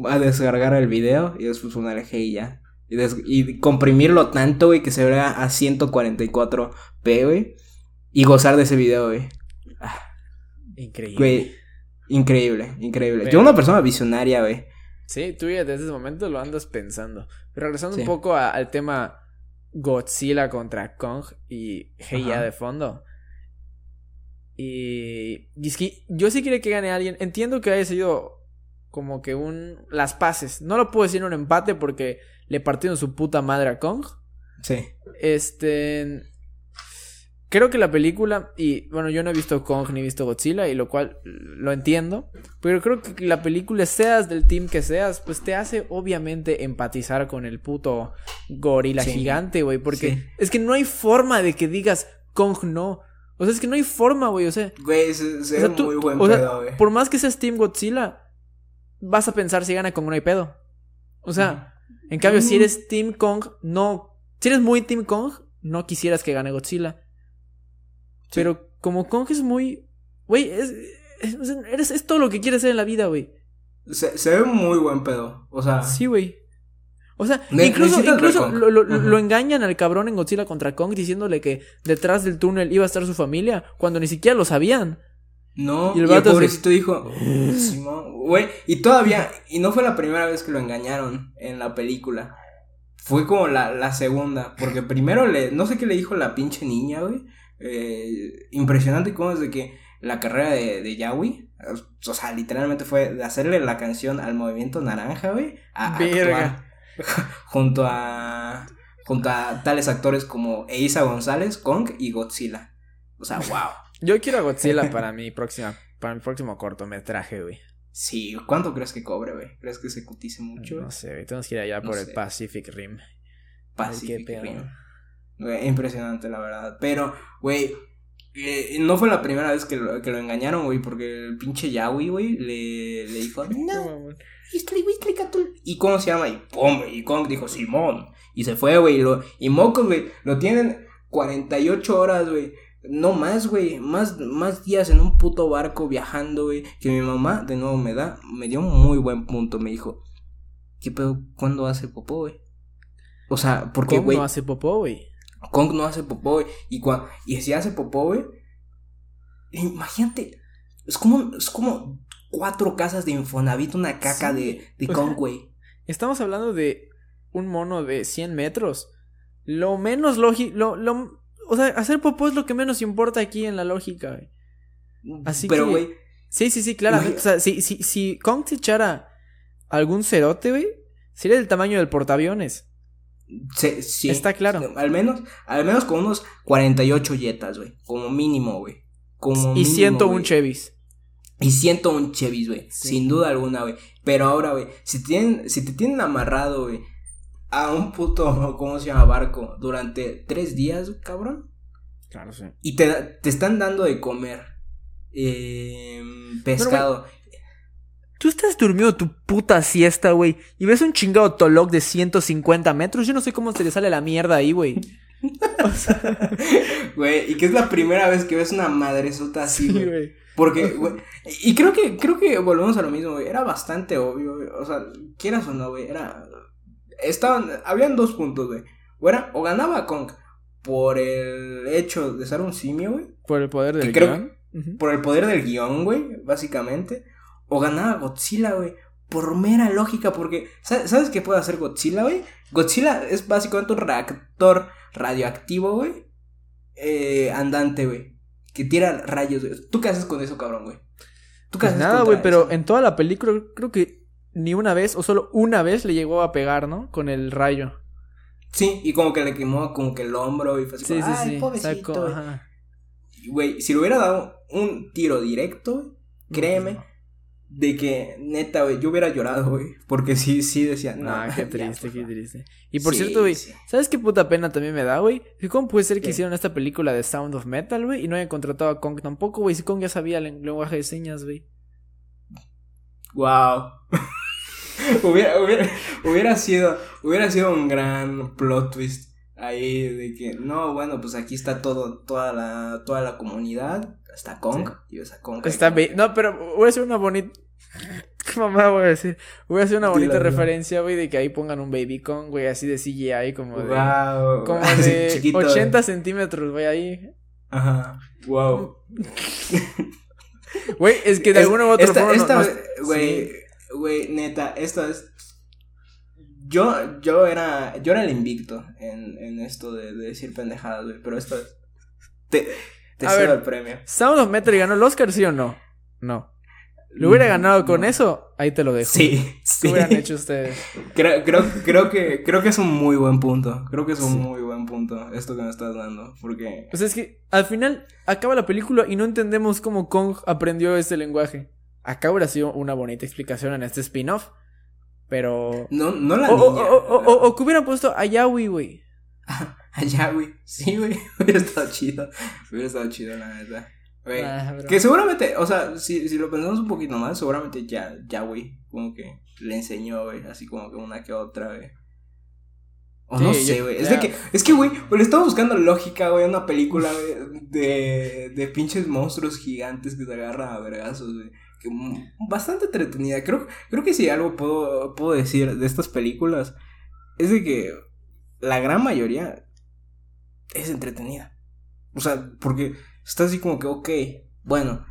A descargar el video y después poner hey ya. Y, des- y comprimirlo tanto, güey, que se vea a 144p, güey. Y gozar de ese video, güey. increíble. Güey, increíble, increíble. Pero- Yo una persona visionaria, güey. Sí, tú ya desde ese momento lo andas pensando. Pero regresando Sí. un poco a- al tema Godzilla contra Kong y Hey Ya Ajá. de fondo. Y, y es que yo sí quería que gane alguien. Entiendo que haya sido como que un... Las pases. No lo puedo decir un empate porque le partieron su puta madre a Kong. Sí. Este. Creo que la película, y bueno, yo no he visto Kong ni he visto Godzilla, y lo cual lo entiendo, pero creo que la película, seas del team que seas, pues te hace obviamente empatizar con el puto gorila Sí. gigante, güey, porque Sí. es que no hay forma de que digas Kong no. O sea, es que no hay forma, güey, o sea, Güey, se, se o sea, ve tú- muy buen o pedo, güey. por más que seas Team Godzilla, vas a pensar si gana Kong no hay pedo. O sea, en cambio, si Mm. eres Team Kong, no. Si eres muy Team Kong, no quisieras que gane Godzilla. Sí. Pero como Kong es muy. Güey, es, es, es todo lo que quieres ser en la vida, güey. Se, se ve muy buen pedo. O sea, Sí, güey. O sea, Ne- incluso, incluso lo, lo- Ujú. lo engañan al cabrón en Godzilla contra Kong diciéndole que detrás del túnel iba a estar su familia, cuando ni siquiera lo sabían. No, Y y el vato pobrecito dijo, Simón, güey, y todavía, y no fue la primera vez que lo engañaron en la película. Fue como la, la segunda, porque primero le, no sé qué le dijo la pinche niña, güey. eh, impresionante cómo es de que la carrera de, de Yaoi, o sea, literalmente fue de hacerle la canción al movimiento naranja, güey, a a Verga. actuar junto a, junto a tales actores como Eiza González, Kong y Godzilla. O sea, wow. Yo quiero a Godzilla para mi próxima, para mi próximo cortometraje, güey. Sí, ¿cuánto crees que cobre, güey? ¿Crees que se cotice mucho? No sé, güey. Tenemos que ir allá No por el. Pacific Rim. Pacific. Rim. Güey, impresionante, la verdad. Pero, güey, eh, no fue la primera vez que lo, que lo engañaron, güey, porque el pinche Yaoi, güey, le, le dijo, no, Istli, Wistli, Catul". ¿Y cómo se llama? Y pum, y Kong dijo, Simón. Y se fue, güey, y, lo- y mocos, güey, lo tienen 48 horas, güey. No más, güey, más, más días en un puto barco viajando, güey. Que mi mamá, de nuevo, me da, me dio un muy buen punto. Me dijo, ¿qué pedo? ¿Cuándo hace popó, güey? O sea, porque, Kong güey, no hace popó, güey. Kong no hace popó, güey. Y, y si hace popó, güey. Imagínate. Es como, es como cuatro casas de Infonavit, una caca Sí. de, de sea, güey. Estamos hablando de un mono de 100 metros. Lo menos lógico. Lo, lo- o sea, hacer popó es lo que menos importa aquí en la lógica, güey. Así Pero, que- güey, Sí, sí, sí, claramente. O sea, si, si, si Kong se echara algún cerote, güey, sería del tamaño del portaaviones. se- sí. Está claro. Al menos, al menos con unos 48 yetas, güey. Como mínimo, güey. Como y mínimo, 101 güey. Chevys. Y siento un Chevys, güey. Sí. Sin duda alguna, güey. Pero ahora, güey, si, tienen, si te tienen amarrado, güey, a un puto, ¿cómo se llama? Barco durante tres días, cabrón. Claro, sí. Y te, te están dando de comer eh, pescado. Tú estás durmiendo tu puta siesta, güey, y ves un chingado toloc de 150 metros. Yo no sé cómo se le sale la mierda ahí, güey. O sea, Güey, y que es la primera vez que ves una madresota así, sí, güey. güey. Porque, güey, y creo que, creo que volvemos a lo mismo, güey. Era bastante obvio, güey. O sea, quieras o no, güey. Era. Estaban. Habían dos puntos, güey. O era, o ganaba Kong por el hecho de ser un simio, güey. Por el poder del guion. Ujú. Por el poder del guion, güey, básicamente. O ganaba Godzilla, güey. Por mera lógica, porque. ¿sa- ¿Sabes qué puede hacer Godzilla, güey? Godzilla es básicamente un reactor radioactivo, güey. eh, andante, güey. Que tira rayos, güey. ¿Tú qué haces con eso, cabrón, güey? ¿Tú qué pues haces nada, güey, pero en toda la película creo que ni una vez, o solo una vez le llegó a pegar, ¿no? Con el rayo. Sí, y como que le quemó como que el hombro y fue así, sí, sí, Ay, sí. pobrecito. Güey, si le hubiera dado un tiro directo, créeme, de que neta, güey, yo hubiera llorado, güey. Porque sí, sí decía, no. Ah, qué triste, qué triste. Y por cierto, güey, ¿sabes qué puta pena también me da, güey? ¿Cómo puede ser que hicieron esta película de Sound of Metal, güey? Y no hayan contratado a Kong tampoco, güey. Si Kong ya sabía el lenguaje de señas, güey. Wow. hubiera, hubiera, hubiera sido, hubiera sido un gran plot twist ahí de que, no, bueno, pues aquí está todo, toda la, toda la comunidad Está Kong. Sí. Está Kong. Está No, pero voy a hacer una bonita. ¿Qué mamá voy a decir? Voy a hacer una bonita referencia, güey, de que ahí pongan un Baby Kong, güey, así de CGI, como de. Wow. Como de 80 centímetros, güey, ahí. Ajá. Wow. Güey, es que de alguna u otra forma. Esta, güey, güey, neta, esto es. Yo, yo era, yo era el invicto en, en esto de, de decir pendejadas, güey, pero esto es. Te, te a ver, el premio. Sound of Metal ganó el Oscar, ¿sí o no? No. ¿Lo hubiera mm, ganado con eso? Ahí te lo dejo. Sí, ¿Qué hubieran hecho ustedes? Creo, creo, creo, que, creo que es un muy buen punto. Creo que es un muy buen punto esto que me estás dando. Porque. Pues es que al final acaba la película y no entendemos cómo Kong aprendió ese lenguaje. Acá hubiera sido una bonita explicación en este spin-off. Pero. No, no la o, O, o, que hubieran puesto a Yawi, güey. Allá, güey. Sí, güey. Hubiera estado chido. Hubiera estado chido, la neta. Güey. Ah, que seguramente, o sea, si, si lo pensamos un poquito más, seguramente ya, ya, güey. Como que le enseñó, güey. Así como que una que otra, güey. O no sé, güey. Es de que, es que, güey, le estamos buscando lógica, güey, una película, güey, de, de pinches monstruos gigantes que se agarran a vergazos, güey. Bastante entretenida. Creo, creo que si algo puedo, puedo decir de estas películas es de que la gran mayoría es entretenida. O sea, porque está así como que, ok, bueno,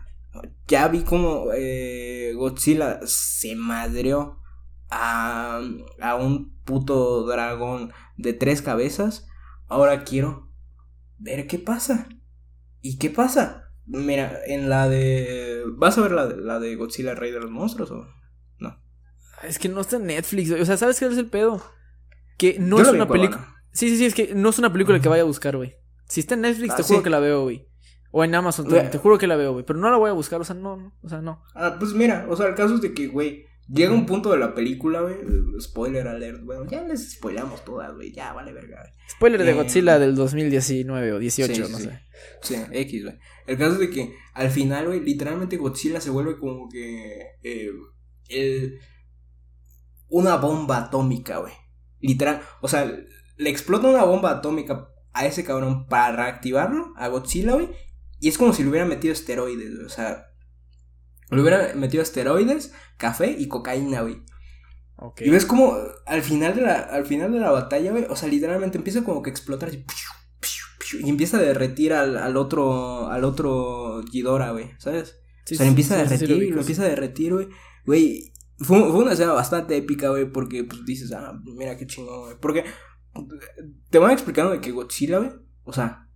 ya vi como eh, Godzilla se madreó a, a un puto dragón de tres cabezas. Ahora quiero ver qué pasa. ¿Y qué pasa? Mira, en la de... ¿Vas a ver la de, la de Godzilla Rey de los Monstruos o no? Es que no está en Netflix. O sea, ¿sabes qué es el pedo? Que no es una película... Sí, sí, sí, es que no es una película que vaya a buscar, güey. Si está en Netflix, te ah, juro que la veo, güey. O en Amazon, te, juro que la veo, güey. Pero no la voy a buscar, o sea, no, o sea, no. Ah, pues mira, o sea, el caso es de que, güey, llega un punto de la película, güey. Spoiler alert. Bueno, ya les spoilamos todas, güey. Ya, vale, verga. Spoiler de eh, Godzilla del 2019 o 18, no sé. Sí, X, güey. El caso es de que al final, güey, literalmente Godzilla se vuelve como que. Eh, el, una bomba atómica, güey. Literal. O sea, le explota una bomba atómica a ese cabrón para reactivarlo, a Godzilla, güey. Y es como si le hubiera metido esteroides, güey. O sea, le hubiera metido esteroides, café y cocaína, güey. Y ves como al final de la, al final de la batalla, güey, o sea, literalmente empieza como que a explotar así, y empieza a derretir al, al otro, al otro Ghidorah, güey, ¿sabes? o sea, empieza a derretir, lo empieza a derretir, güey. Güey, fue, fue, una escena bastante épica, güey, porque pues dices, ah, mira qué chingón, güey. Porque te van explicando de que Godzilla, güey, o sea,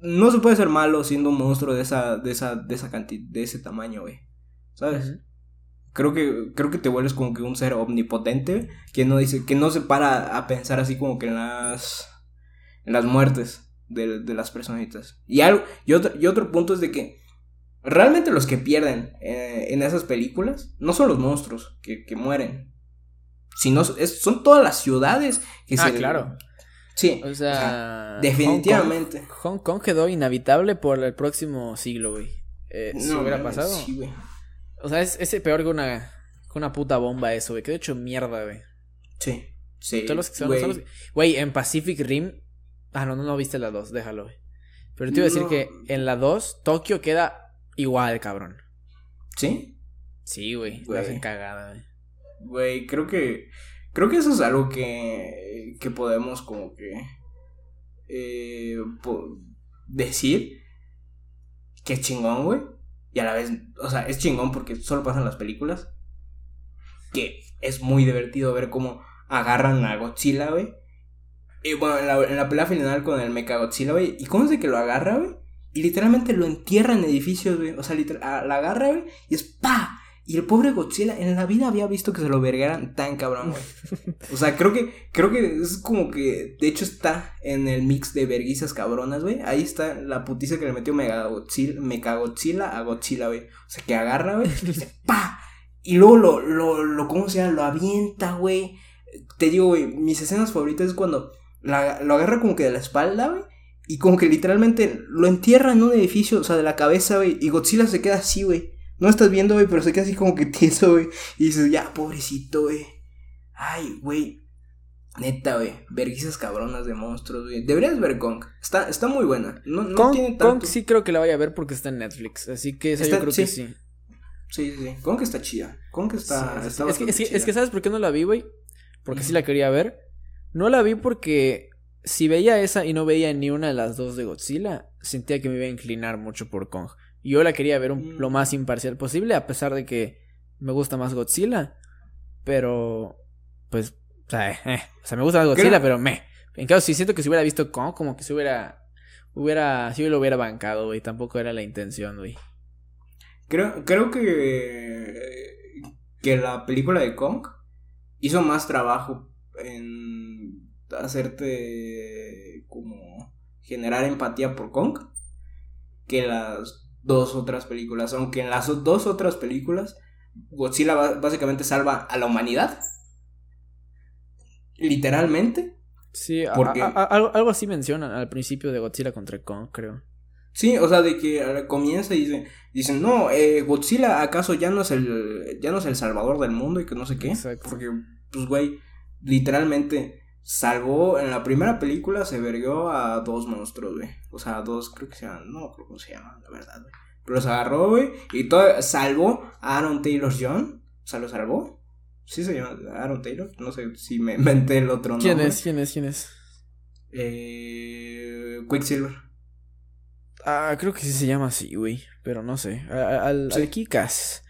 no se puede ser malo siendo un monstruo de esa, de esa, de esa cantidad, de ese tamaño, güey, ¿sabes? Creo que, creo que te vuelves como que un ser omnipotente que no dice, que no se para a pensar así como que en las, en las muertes de, de las personitas. Y algo, y otro, y otro punto es de que realmente los que pierden eh, en esas películas no son los monstruos que, que mueren, sino es, son todas las ciudades que ah, claro. Sí. O sea, definitivamente. Hong Kong, quedó inhabitable por el próximo siglo, güey. Eh, no, hubiera pasado? Sí, güey. O sea, es, es, peor que una, que una puta bomba eso, güey. Quedó hecho mierda, güey. Sí. Sí. Todos los que son, güey. en Pacific Rim. Ah, no, no, no viste la 2, déjalo, güey. Pero te iba a decir que en la 2, Tokio queda igual, cabrón. ¿Sí? Sí, güey. La hacen cagada, güey. Güey, creo que. Creo que eso es algo que. que podemos como que. Eh, decir. Que es chingón, güey. Y a la vez. O sea, es chingón porque solo pasan las películas. Que es muy divertido ver cómo agarran a Godzilla, güey. Y bueno, en la, en la pelea final con el Mechagodzilla, güey. ¿Y cómo es de que lo agarra, güey? Y literalmente lo entierra en edificios, güey. O sea, literal, la agarra, güey. Y es ¡pa! Y el pobre Godzilla en la vida había visto que se lo vergaran tan cabrón, güey. O sea, creo que, creo que es como que, de hecho está en el mix de verguizas cabronas, güey. Ahí está la putiza que le metió Megagodzilla, Mechagodzilla a Godzilla, güey. O sea, que agarra, güey, ¡pa! Y luego lo, lo, lo, ¿cómo se llama? Lo avienta, güey. Te digo, güey, mis escenas favoritas es cuando lo agarra como que de la espalda, güey. Y como que literalmente lo entierra en un edificio, o sea, de la cabeza, güey. Y Godzilla se queda así, güey. No estás viendo, güey, pero se queda así como que tieso, güey. Y dices, ya, pobrecito, güey. Ay, güey. Neta, güey. Verguizas cabronas de monstruos, güey. Deberías ver Kong. Está, está muy buena. No, no Kong, tiene Kong tanto. sí creo que la vaya a ver porque está en Netflix. Así que esa Está- yo creo sí. que sí. Sí, sí, sí. Kong está chida. Kong está. Sí, está es, que, bastante es, que, chida. es que, ¿sabes por qué no la vi, güey? Porque sí la quería ver. No la vi porque si veía esa y no veía ni una de las dos de Godzilla, sentía que me iba a inclinar mucho por Kong. Y yo la quería ver un- Mm. lo más imparcial posible, a pesar de que me gusta más Godzilla. Pero, pues, o sea, eh, o sea me gusta más Godzilla, pero me. En caso, si siento que si hubiera visto Kong, como que se hubiera. Hubiera. Si lo hubiera bancado, güey. Tampoco era la intención, güey. Creo, creo que. Que la película de Kong hizo más trabajo en hacerte como generar empatía por Kong que las dos otras películas. Aunque en las dos otras películas Godzilla básicamente salva a la humanidad. Literalmente. Sí, Porque- a- a- algo, algo así mencionan al principio de Godzilla contra Kong, creo. Sí, o sea, de que comienza y dice, dicen, no, eh, Godzilla acaso ya no es el, ya no es el salvador del mundo y que no sé qué. Exacto. Porque, pues, güey, literalmente salvó, en la primera película se verguió a dos monstruos, güey. O sea, a dos, creo que se llaman, no creo cómo se llaman, la verdad, güey. Pero los agarró, güey, y todo, salvó a Aaron Taylor John. O sea, lo salvó. Sí se llama Aaron Taylor. No sé si me inventé el otro nombre. ¿Quién es? ¿Quién es? ¿Quién es? Eh, Quicksilver. Ah, creo que sí se llama así, güey. Pero no sé. A- a- Al, Sí. al Kikas.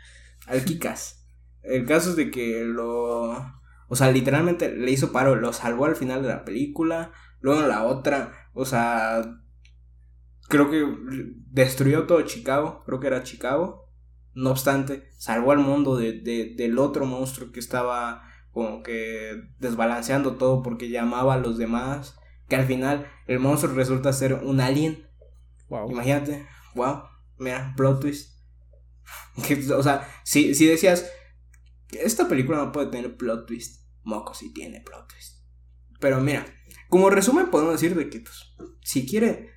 al Kikas. El caso es de que lo. O sea, literalmente le hizo paro, lo salvó al final de la película. Luego en la otra, o sea. Creo que destruyó todo Chicago. Creo que era Chicago. No obstante, salvó al mundo de, de- del otro monstruo que estaba como que desbalanceando todo porque llamaba a los demás. Que al final el monstruo resulta ser un alien. Wow. Imagínate, wow, mira, plot twist. O sea, si, si decías, esta película no puede tener plot twist, Moco sí tiene plot. Pero mira, como resumen podemos decir de que, pues, si quiere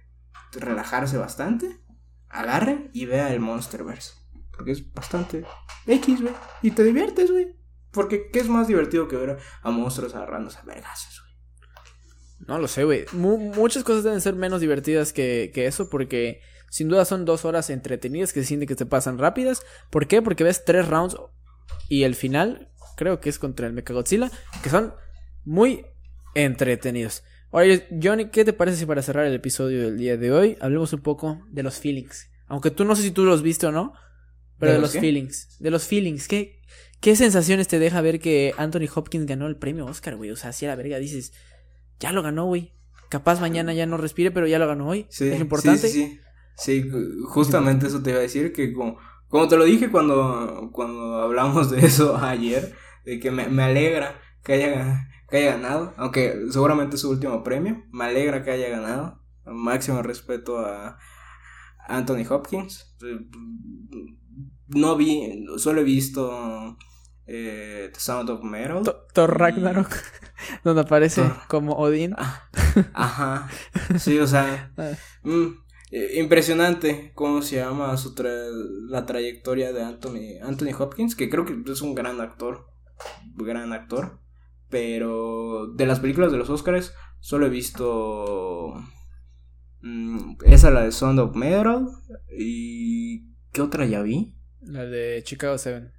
relajarse bastante, agarre y vea el Monsterverse. Porque es bastante X, güey. Y te diviertes, güey. Porque, ¿qué es más divertido que ver a monstruos agarrándose a vergazos, güey? No lo sé, güey. Mu- muchas cosas deben ser menos divertidas que, que eso porque sin duda son dos horas entretenidas que se sienten que te pasan rápidas. ¿Por qué? Porque ves tres rounds y el final, creo que es contra el Mechagodzilla, que son muy entretenidos. Oye, Johnny, ¿qué te parece si para cerrar el episodio del día de hoy hablemos un poco de los feelings? Aunque tú no sé si tú los viste o no, pero ¿De de, los qué? feelings. De los feelings. ¿Qué, ¿Qué sensaciones te deja ver que Anthony Hopkins ganó el premio Oscar, güey? O sea, si a la verga dices, ya lo ganó, güey. Capaz mañana ya no respire, pero ya lo ganó hoy. Sí, es importante. Sí, sí, sí. Sí, ju- justamente eso te iba a decir, que como, como te lo dije cuando, cuando hablamos de eso ayer, de que me, me alegra que haya, que haya ganado, aunque seguramente es su último premio, me alegra que haya ganado, máximo respeto a Anthony Hopkins. No vi, solo he visto eh, The Sound of Metal. Thor Ragnarok, donde aparece como Odín. Ah, Ajá, sí, o sea, Ah. mm, eh, impresionante cómo se llama su tra- la trayectoria de Anthony, Anthony Hopkins, que creo que es un gran actor, gran actor, pero de las películas de los Oscars solo he visto mm, esa, la de Sound of Metal, y ¿qué otra ya vi? La de Chicago 7.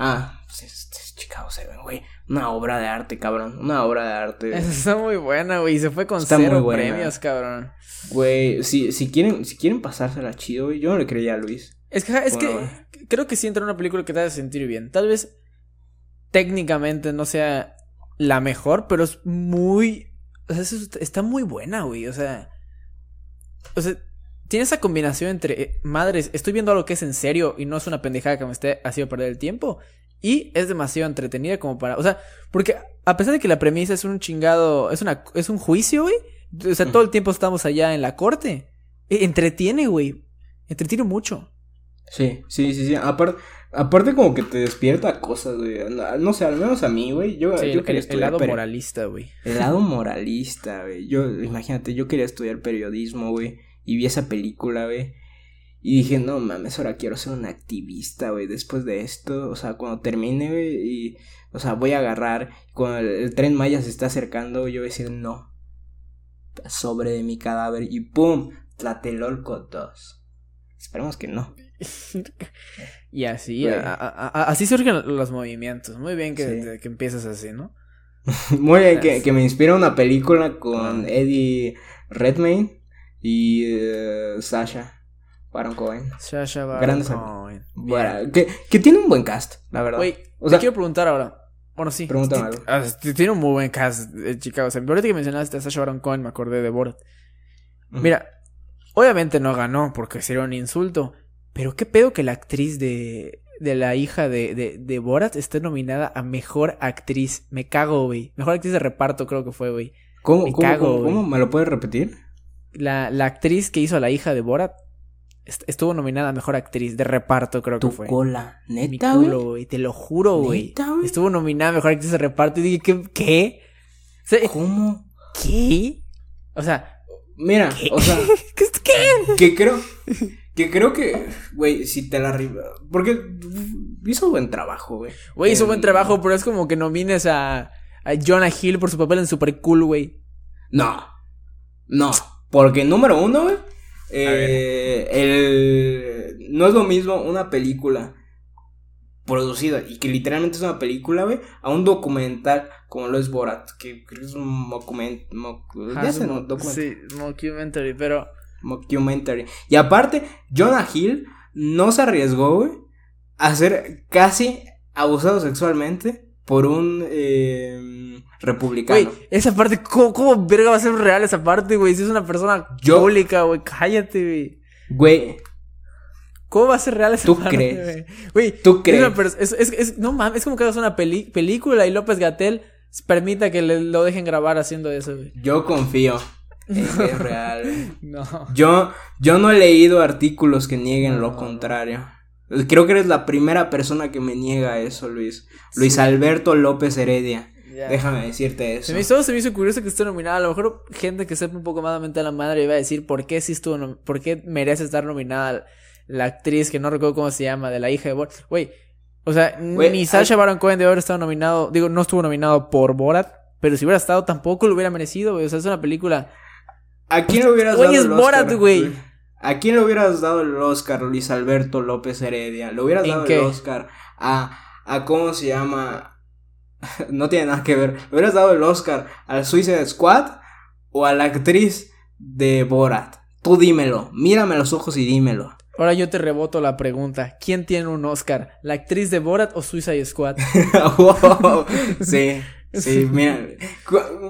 Ah, pues es, es Chicago Seven, güey, una obra de arte, cabrón, una obra de arte. Esa está muy buena, güey. Se fue con Está cero premios, cabrón. Güey, si, si quieren, si quieren pasársela chido, güey, yo no le creía a Luis. Es que, es Bueno, que creo que sí entra en una película que te hace sentir bien. Tal vez técnicamente no sea la mejor, pero es muy O sea, está- está muy buena, güey. O sea. O sea, tiene esa combinación entre eh, madres, estoy viendo algo que es en serio y no es una pendejada que me esté haciendo perder el tiempo. Y es demasiado entretenida como para. O sea, porque a pesar de que la premisa es un chingado. Es una. es un juicio, güey. O sea, todo el tiempo estamos allá en la corte. E- Entretiene, güey. Entretiene mucho. Sí, sí, sí, sí. Aparte, aparte como que te despierta cosas, güey. No, sé, al menos a mí, güey. Yo, Sí, yo el, quería el estudiar lado peri- moralista, güey. El lado moralista, güey. Yo, imagínate, yo quería estudiar periodismo, güey. Y vi esa película, güey. Y dije, no mames, ahora quiero ser un activista, güey. Después de esto, o sea, cuando termine, güey. Y, o sea, voy a agarrar. Cuando el, el tren Maya se está acercando, yo voy a decir, no. Sobre mi cadáver. Y pum, Tlatelolco 2. Esperemos que no. Y así, Güey. a- a- a- así surgen los movimientos. Muy bien que, Sí. te- que empieces así, ¿no? Muy bien, que, que me inspira una película con Eddie Redmayne y eh, Sasha Baron Cohen. Sasha Baron Grandes Cohen. Bueno, que, que tiene un buen cast, la verdad. Güey, o te sea, quiero preguntar ahora. Bueno, sí. Pregúntame algo. ah, ti- Tiene un muy buen cast, eh, Chicago. O sea, ahorita que mencionaste a Sasha Baron Cohen, me acordé de Borat. Mira, obviamente no ganó porque sería un insulto. Pero qué pedo que la actriz de, de la hija de, de, de Borat esté nominada a mejor actriz. Me cago, güey. Mejor actriz de reparto, creo que fue, güey. ¿Cómo, me cómo, cago, cómo, cómo? ¿Me lo puedes repetir? La, la actriz que hizo a la hija de Borat estuvo nominada a mejor actriz de reparto, creo que Tu fue. cola. Mi ¿Neta, güey? Te lo juro, güey. Estuvo nominada a mejor actriz de reparto y dije, ¿qué? ¿Qué? O sea, ¿Cómo? ¿Qué? O sea, Mira, ¿Qué? o sea, ¿qué? qué? que creo, que creo que, güey, si te la arriba, porque hizo buen trabajo, güey. Güey, hizo buen trabajo, pero es como que nomines a, a Jonah Hill por su papel en Super Cool, güey. No, no, porque número uno, güey, eh, el, no es lo mismo una película producida y que literalmente es una película, güey, a un documental como lo es Borat, que creo que es un document, sé, no, Sí, mockumentary, pero... mockumentary. Y aparte, Jonah Hill no se arriesgó, güey, a ser casi abusado sexualmente por un eh, republicano. Güey, esa parte, ¿cómo, ¿cómo verga va a ser real esa parte, güey? Si es una persona Yo- pública, güey, cállate, güey. Güey, ¿Cómo va a ser real esa ¿Tú parte, crees? güey? ¿Tú es crees? es, es- es- no mames, es como que hagas una peli- película y López Gatel permita que le, lo dejen grabar haciendo eso, güey. yo confío en que es real. güey. No. Yo, yo no he leído artículos que nieguen No, lo contrario. Creo que eres la primera persona que me niega eso, Luis. Luis Sí. Alberto López Heredia. Ya. Déjame decirte eso. Se me, hizo, se me hizo curioso que esté nominada. A lo mejor gente que sepa un poco más de mente a la madre iba a decir por qué sí estuvo, por qué merece estar nominada la actriz que no recuerdo cómo se llama, de la hija de Borat. Güey, o sea, ni hay- Sasha Baron Cohen debe haber estado nominado, digo, no estuvo nominado por Borat, pero si hubiera estado tampoco lo hubiera merecido, güey. O sea, es una película. ¿A quién le hubieras dado es el Oscar? Borat, güey. ¿A quién le hubieras dado el Oscar, Luis Alberto López Heredia? ¿Le hubieras ¿En dado qué? el Oscar a, a cómo se llama? no tiene nada que ver. ¿Le hubieras dado el Oscar al Suicide Squad o a la actriz de Borat? Tú dímelo, mírame a los ojos y dímelo. Ahora yo te reboto la pregunta. ¿Quién tiene un Oscar? ¿La actriz de Borat o Suicide Squad? Wow, sí, sí, mira,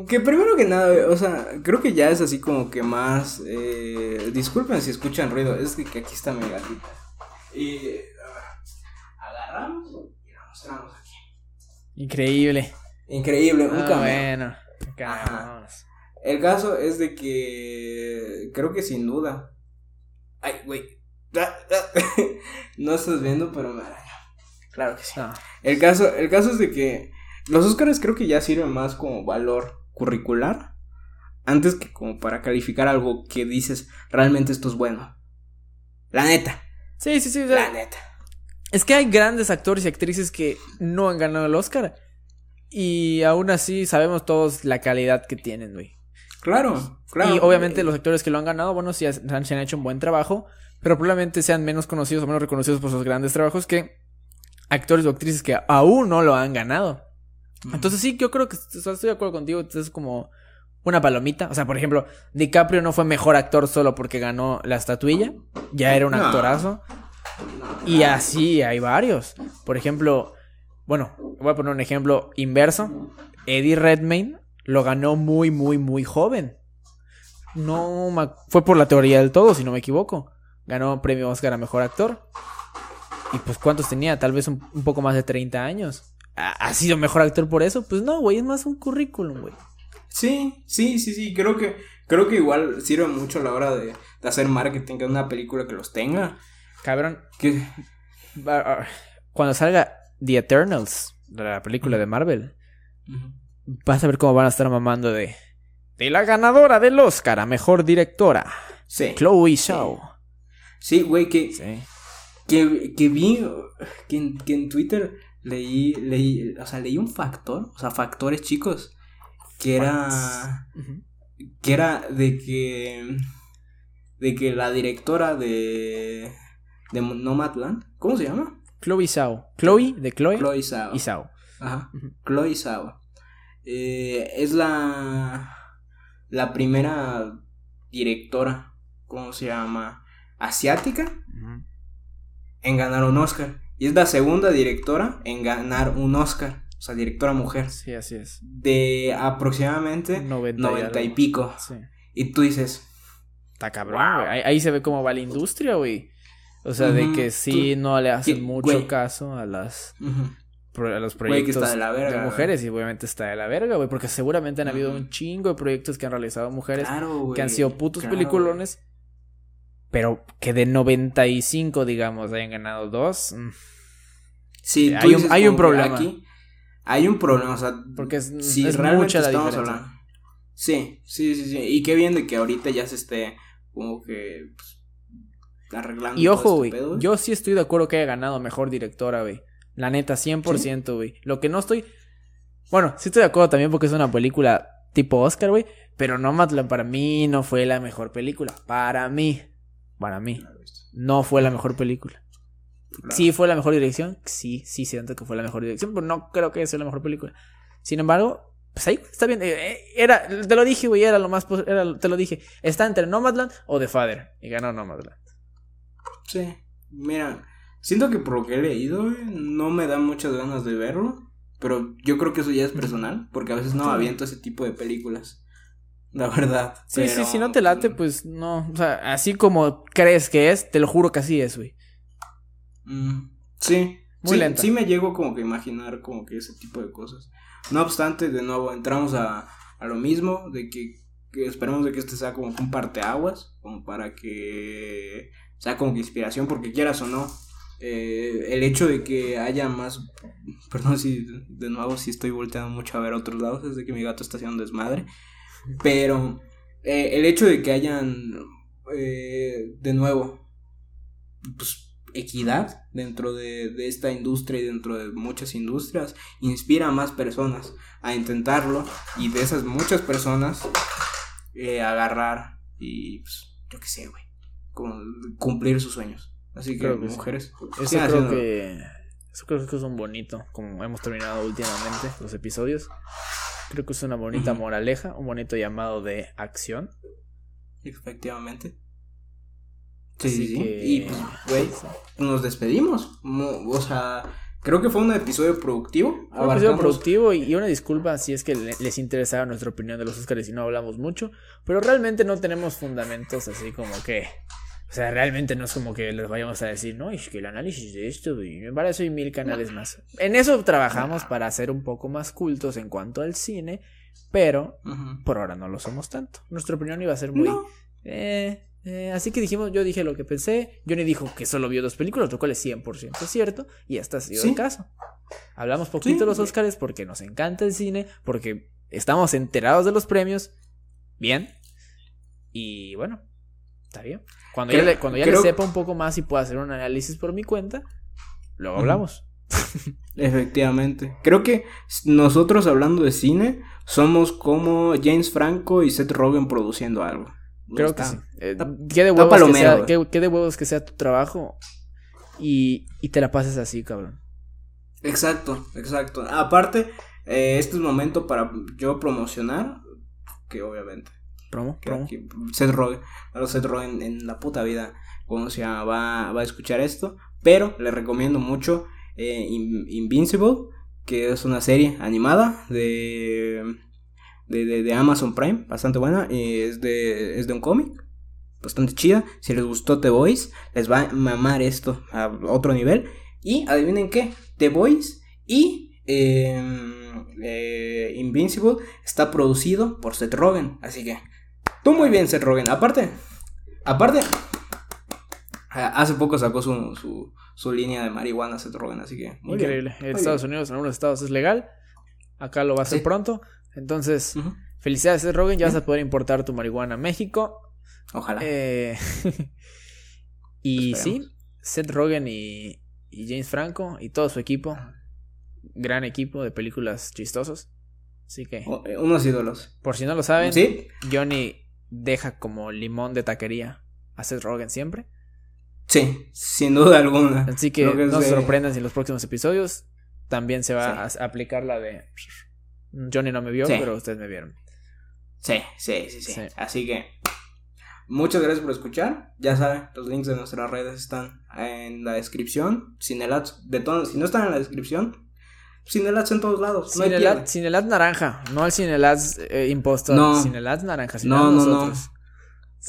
que primero que nada, o sea, creo que ya es así como que más, eh, disculpen si escuchan ruido, es que, que aquí está mi gatita. Y, a ver, agarramos y la mostramos. Increíble. Increíble, un Ah, bueno. Ajá. El caso es de que creo que sin duda. Ay, güey. Ah, ah. No estás viendo, pero me arañó. Claro que sí. No. El caso, el caso es de que los Óscares creo que ya sirven más como valor curricular antes que como para calificar algo que dices realmente esto es bueno. La neta, Sí, sí, sí. sea, la neta. Es que hay grandes actores y actrices que no han ganado el Oscar. Y aún así sabemos todos la calidad que tienen, güey. Claro, claro. Y obviamente los actores que lo han ganado, bueno, sí han- se han hecho un buen trabajo. Pero probablemente sean menos conocidos o menos reconocidos por sus grandes trabajos que actores o actrices que aún no lo han ganado. Entonces sí, yo creo que o sea, estoy de acuerdo contigo. Es como una palomita. O sea, por ejemplo, DiCaprio no fue mejor actor solo porque ganó la estatuilla. Ya era un No. actorazo. Y así hay varios. Por ejemplo, bueno, voy a poner un ejemplo inverso. Eddie Redmayne lo ganó muy, muy, muy joven. No, fue por la teoría del todo, si no me equivoco. Ganó premio Oscar a Mejor Actor. Y pues, ¿cuántos tenía? Tal vez un, poco más de 30 años. ¿Ha, sido mejor actor por eso? Pues no, güey, es más un currículum, güey. Sí, sí, sí, sí, creo que, creo que igual sirve mucho a la hora de, hacer marketing, que una película que los tenga. Cabrón. Que... Cuando salga The Eternals, la película de Marvel, vas a ver cómo van a estar mamando de... De la ganadora del Oscar a Mejor Directora. Sí. Chloe Zhao. Sí, güey, que... Sí que, que vi que en, que en Twitter leí, leí, o sea, leí un factor, o sea, factores chicos, que era, que era de que, de que la directora de, de Nomadland, ¿cómo se llama? Chloe Zhao. Chloe, de Chloe. Chloe Zhao. Y Zhao. Ajá. Chloe Zhao. Eh, es la, la primera directora, ¿cómo se llama? Asiática en ganar un Oscar. Y es la segunda directora en ganar un Oscar. O sea, directora mujer. Sí, así es. De aproximadamente 90, y, pico. Sí. Y tú dices. Está cabrón, güey. Ahí, se ve cómo va la industria, güey. O sea, de que sí no le hacen mucho caso a las. A los proyectos de, mujeres y obviamente está de la verga, güey, porque seguramente han habido un chingo de proyectos que han realizado mujeres que han sido putos peliculones pero que de 95, digamos, hayan ganado dos. Mm. Sí, hay un, hay un problema. Aquí hay un problema, o sea, porque es, si mucha la diferencia. Sí, sí, sí, sí. Y qué bien de que ahorita ya se esté como que pues, arreglando. Y ojo, este güey, yo sí estoy de acuerdo que haya ganado mejor directora, güey. La neta, 100%, güey. Lo que no estoy... Bueno, sí estoy de acuerdo también porque es una película tipo Oscar, güey. Pero Nomadland para mí no fue la mejor película. Para mí. Para mí. No fue la mejor película. Sí fue la mejor dirección. Sí, sí siento que fue la mejor dirección, pero no creo que sea la mejor película. Sin embargo, pues ahí está bien. Eh, eh, era, te lo dije, güey, era lo más. Era, te lo dije. Está entre Nomadland o The Father. Y ganó Nomadland. Sí. Mira, siento que por lo que he leído, no me da muchas ganas de verlo. Pero yo creo que eso ya es personal, porque a veces no aviento ese tipo de películas la verdad. Sí, sí, si no te late, pues no. O sea, así como crees que es, te lo juro que así es, güey. Mm, sí. Muy sí, lento. Sí me llego como que a imaginar como que ese tipo de cosas. No obstante, de nuevo, entramos a, a lo mismo, de que, esperemos de que este sea como un parteaguas, como para que sea como que inspiración, porque quieras o no, eh, el hecho de que haya más, perdón si de nuevo si estoy volteando mucho a ver otros lados, es de que mi gato está haciendo desmadre, pero eh, el hecho de que hayan, eh, de nuevo, pues, equidad dentro de, de, esta industria y dentro de muchas industrias, inspira a más personas a intentarlo y de esas muchas personas eh, agarrar y, pues, yo qué sé, güey, cumplir sus sueños. Así que, mujeres, eso creo que... Eso creo que es un bonito, como hemos terminado últimamente los episodios. Creo que es una bonita moraleja, un bonito llamado de acción. Efectivamente. Sí, sí, sí. Y pues, güey, nos despedimos. O sea, creo que fue un episodio productivo. un episodio productivo y, una disculpa si es que les interesaba nuestra opinión de los Oscars y no hablamos mucho. Pero realmente no tenemos fundamentos así como que o sea, realmente no es como que les vayamos a decir, no, es que el análisis de esto, y me parece hay mil canales más. En eso trabajamos para ser un poco más cultos en cuanto al cine, pero por ahora no lo somos tanto. Nuestra opinión iba a ser muy... Eh, eh, así que dijimos, yo dije lo que pensé. Johnny dijo que solo vio dos películas, lo cual es 100% cierto, y hasta ha sido el caso. Hablamos poquito de los Oscars porque nos encanta el cine, porque estamos enterados de los premios. Bien. Y bueno, está bien. Cuando ya, le, cuando ya sepa un poco más y pueda hacer un análisis por mi cuenta, luego hablamos. Efectivamente. Creo que nosotros hablando de cine somos como James Franco y Seth Rogen produciendo algo. Creo que sí. Eh, ¿qué, de huevos que sea, qué, de huevos que sea tu trabajo y, y te la pases así, cabrón. Exacto, exacto. Aparte, eh, este es momento para yo promocionar, que obviamente Promo, promo. Seth Rogen, Seth Rogen en la puta vida, como se llama, va, va a escuchar esto. Pero le recomiendo mucho eh, Invincible, que es una serie animada de, de, de, de Amazon Prime, bastante buena. Y es de, es de un cómic, bastante chida. Si les gustó The Voice, les va a mamar esto a otro nivel. Y adivinen qué, The Voice y em, eh, Invincible está producido por Seth Rogen. Así que, tú muy bien, Seth Rogen. Aparte, aparte, hace poco sacó su, su, su línea de marihuana Seth Rogen, así que. Muy Increíble. En Estados Unidos, en algunos estados es legal. Acá lo va a hacer pronto. Entonces, felicidades, Seth Rogen. Ya vas a poder importar tu marihuana a México. Ojalá. Eh, y sí, Seth Rogen y, y, James Franco y todo su equipo. Gran equipo de películas chistosos. Así que. Eh, unos ídolos. Por si no lo saben, Johnny deja como limón de taquería a Seth Rogen siempre. Sí, sin duda alguna. Así que, no se sorprendan si en los próximos episodios también se va a aplicar la de Johnny no me vio, pero ustedes me vieron. Sí, sí, sí, sí, Así que muchas gracias por escuchar. Ya saben, los links de nuestras redes están en la descripción. Cinelats, de todos, si no están en la descripción, Cinelats en todos lados. Cinelats naranja, no el Cinelats eh, impostor. No. Cinelats naranja, no, no, no.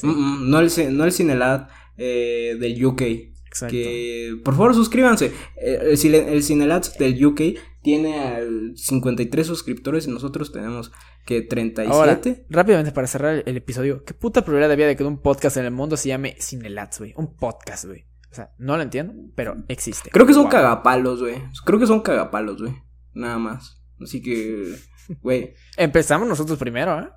Mm, mm, no el, no el Cinelat eh, del UK. Exacto. Que por favor suscríbanse. Eh, el, el Cinelats del UK tiene 53 suscriptores y nosotros tenemos que 37. Ahora, rápidamente para cerrar el episodio, ¿qué puta probabilidad había de que un podcast en el mundo se llame Cinelats, güey? Un podcast, güey. O sea, no lo entiendo, pero existe. Creo que son cagapalos, güey. Creo que son cagapalos, güey. Nada más. Así que, güey. Empezamos nosotros primero, ¿eh?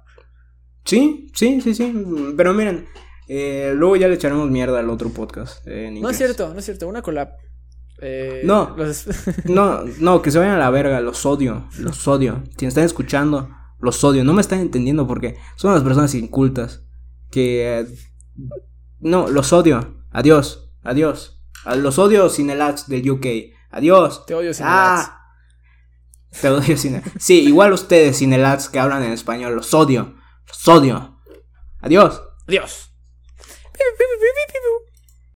Sí, sí, sí, sí. Pero miren, eh, luego ya le echaremos mierda al otro podcast. Eh, no es cierto, no es cierto. Una collab. Eh, no, no, no, que se vayan a la verga. Los odio, los odio. Si me están escuchando, los odio. No me están entendiendo porque son las personas incultas. Que. no, los odio. Adiós, adiós. Los odio sin el ads del UK. Adiós. Te odio sin ah, te odio cine. Sí, igual ustedes, cinelads que hablan en español, los odio. Los odio. Adiós. Adiós.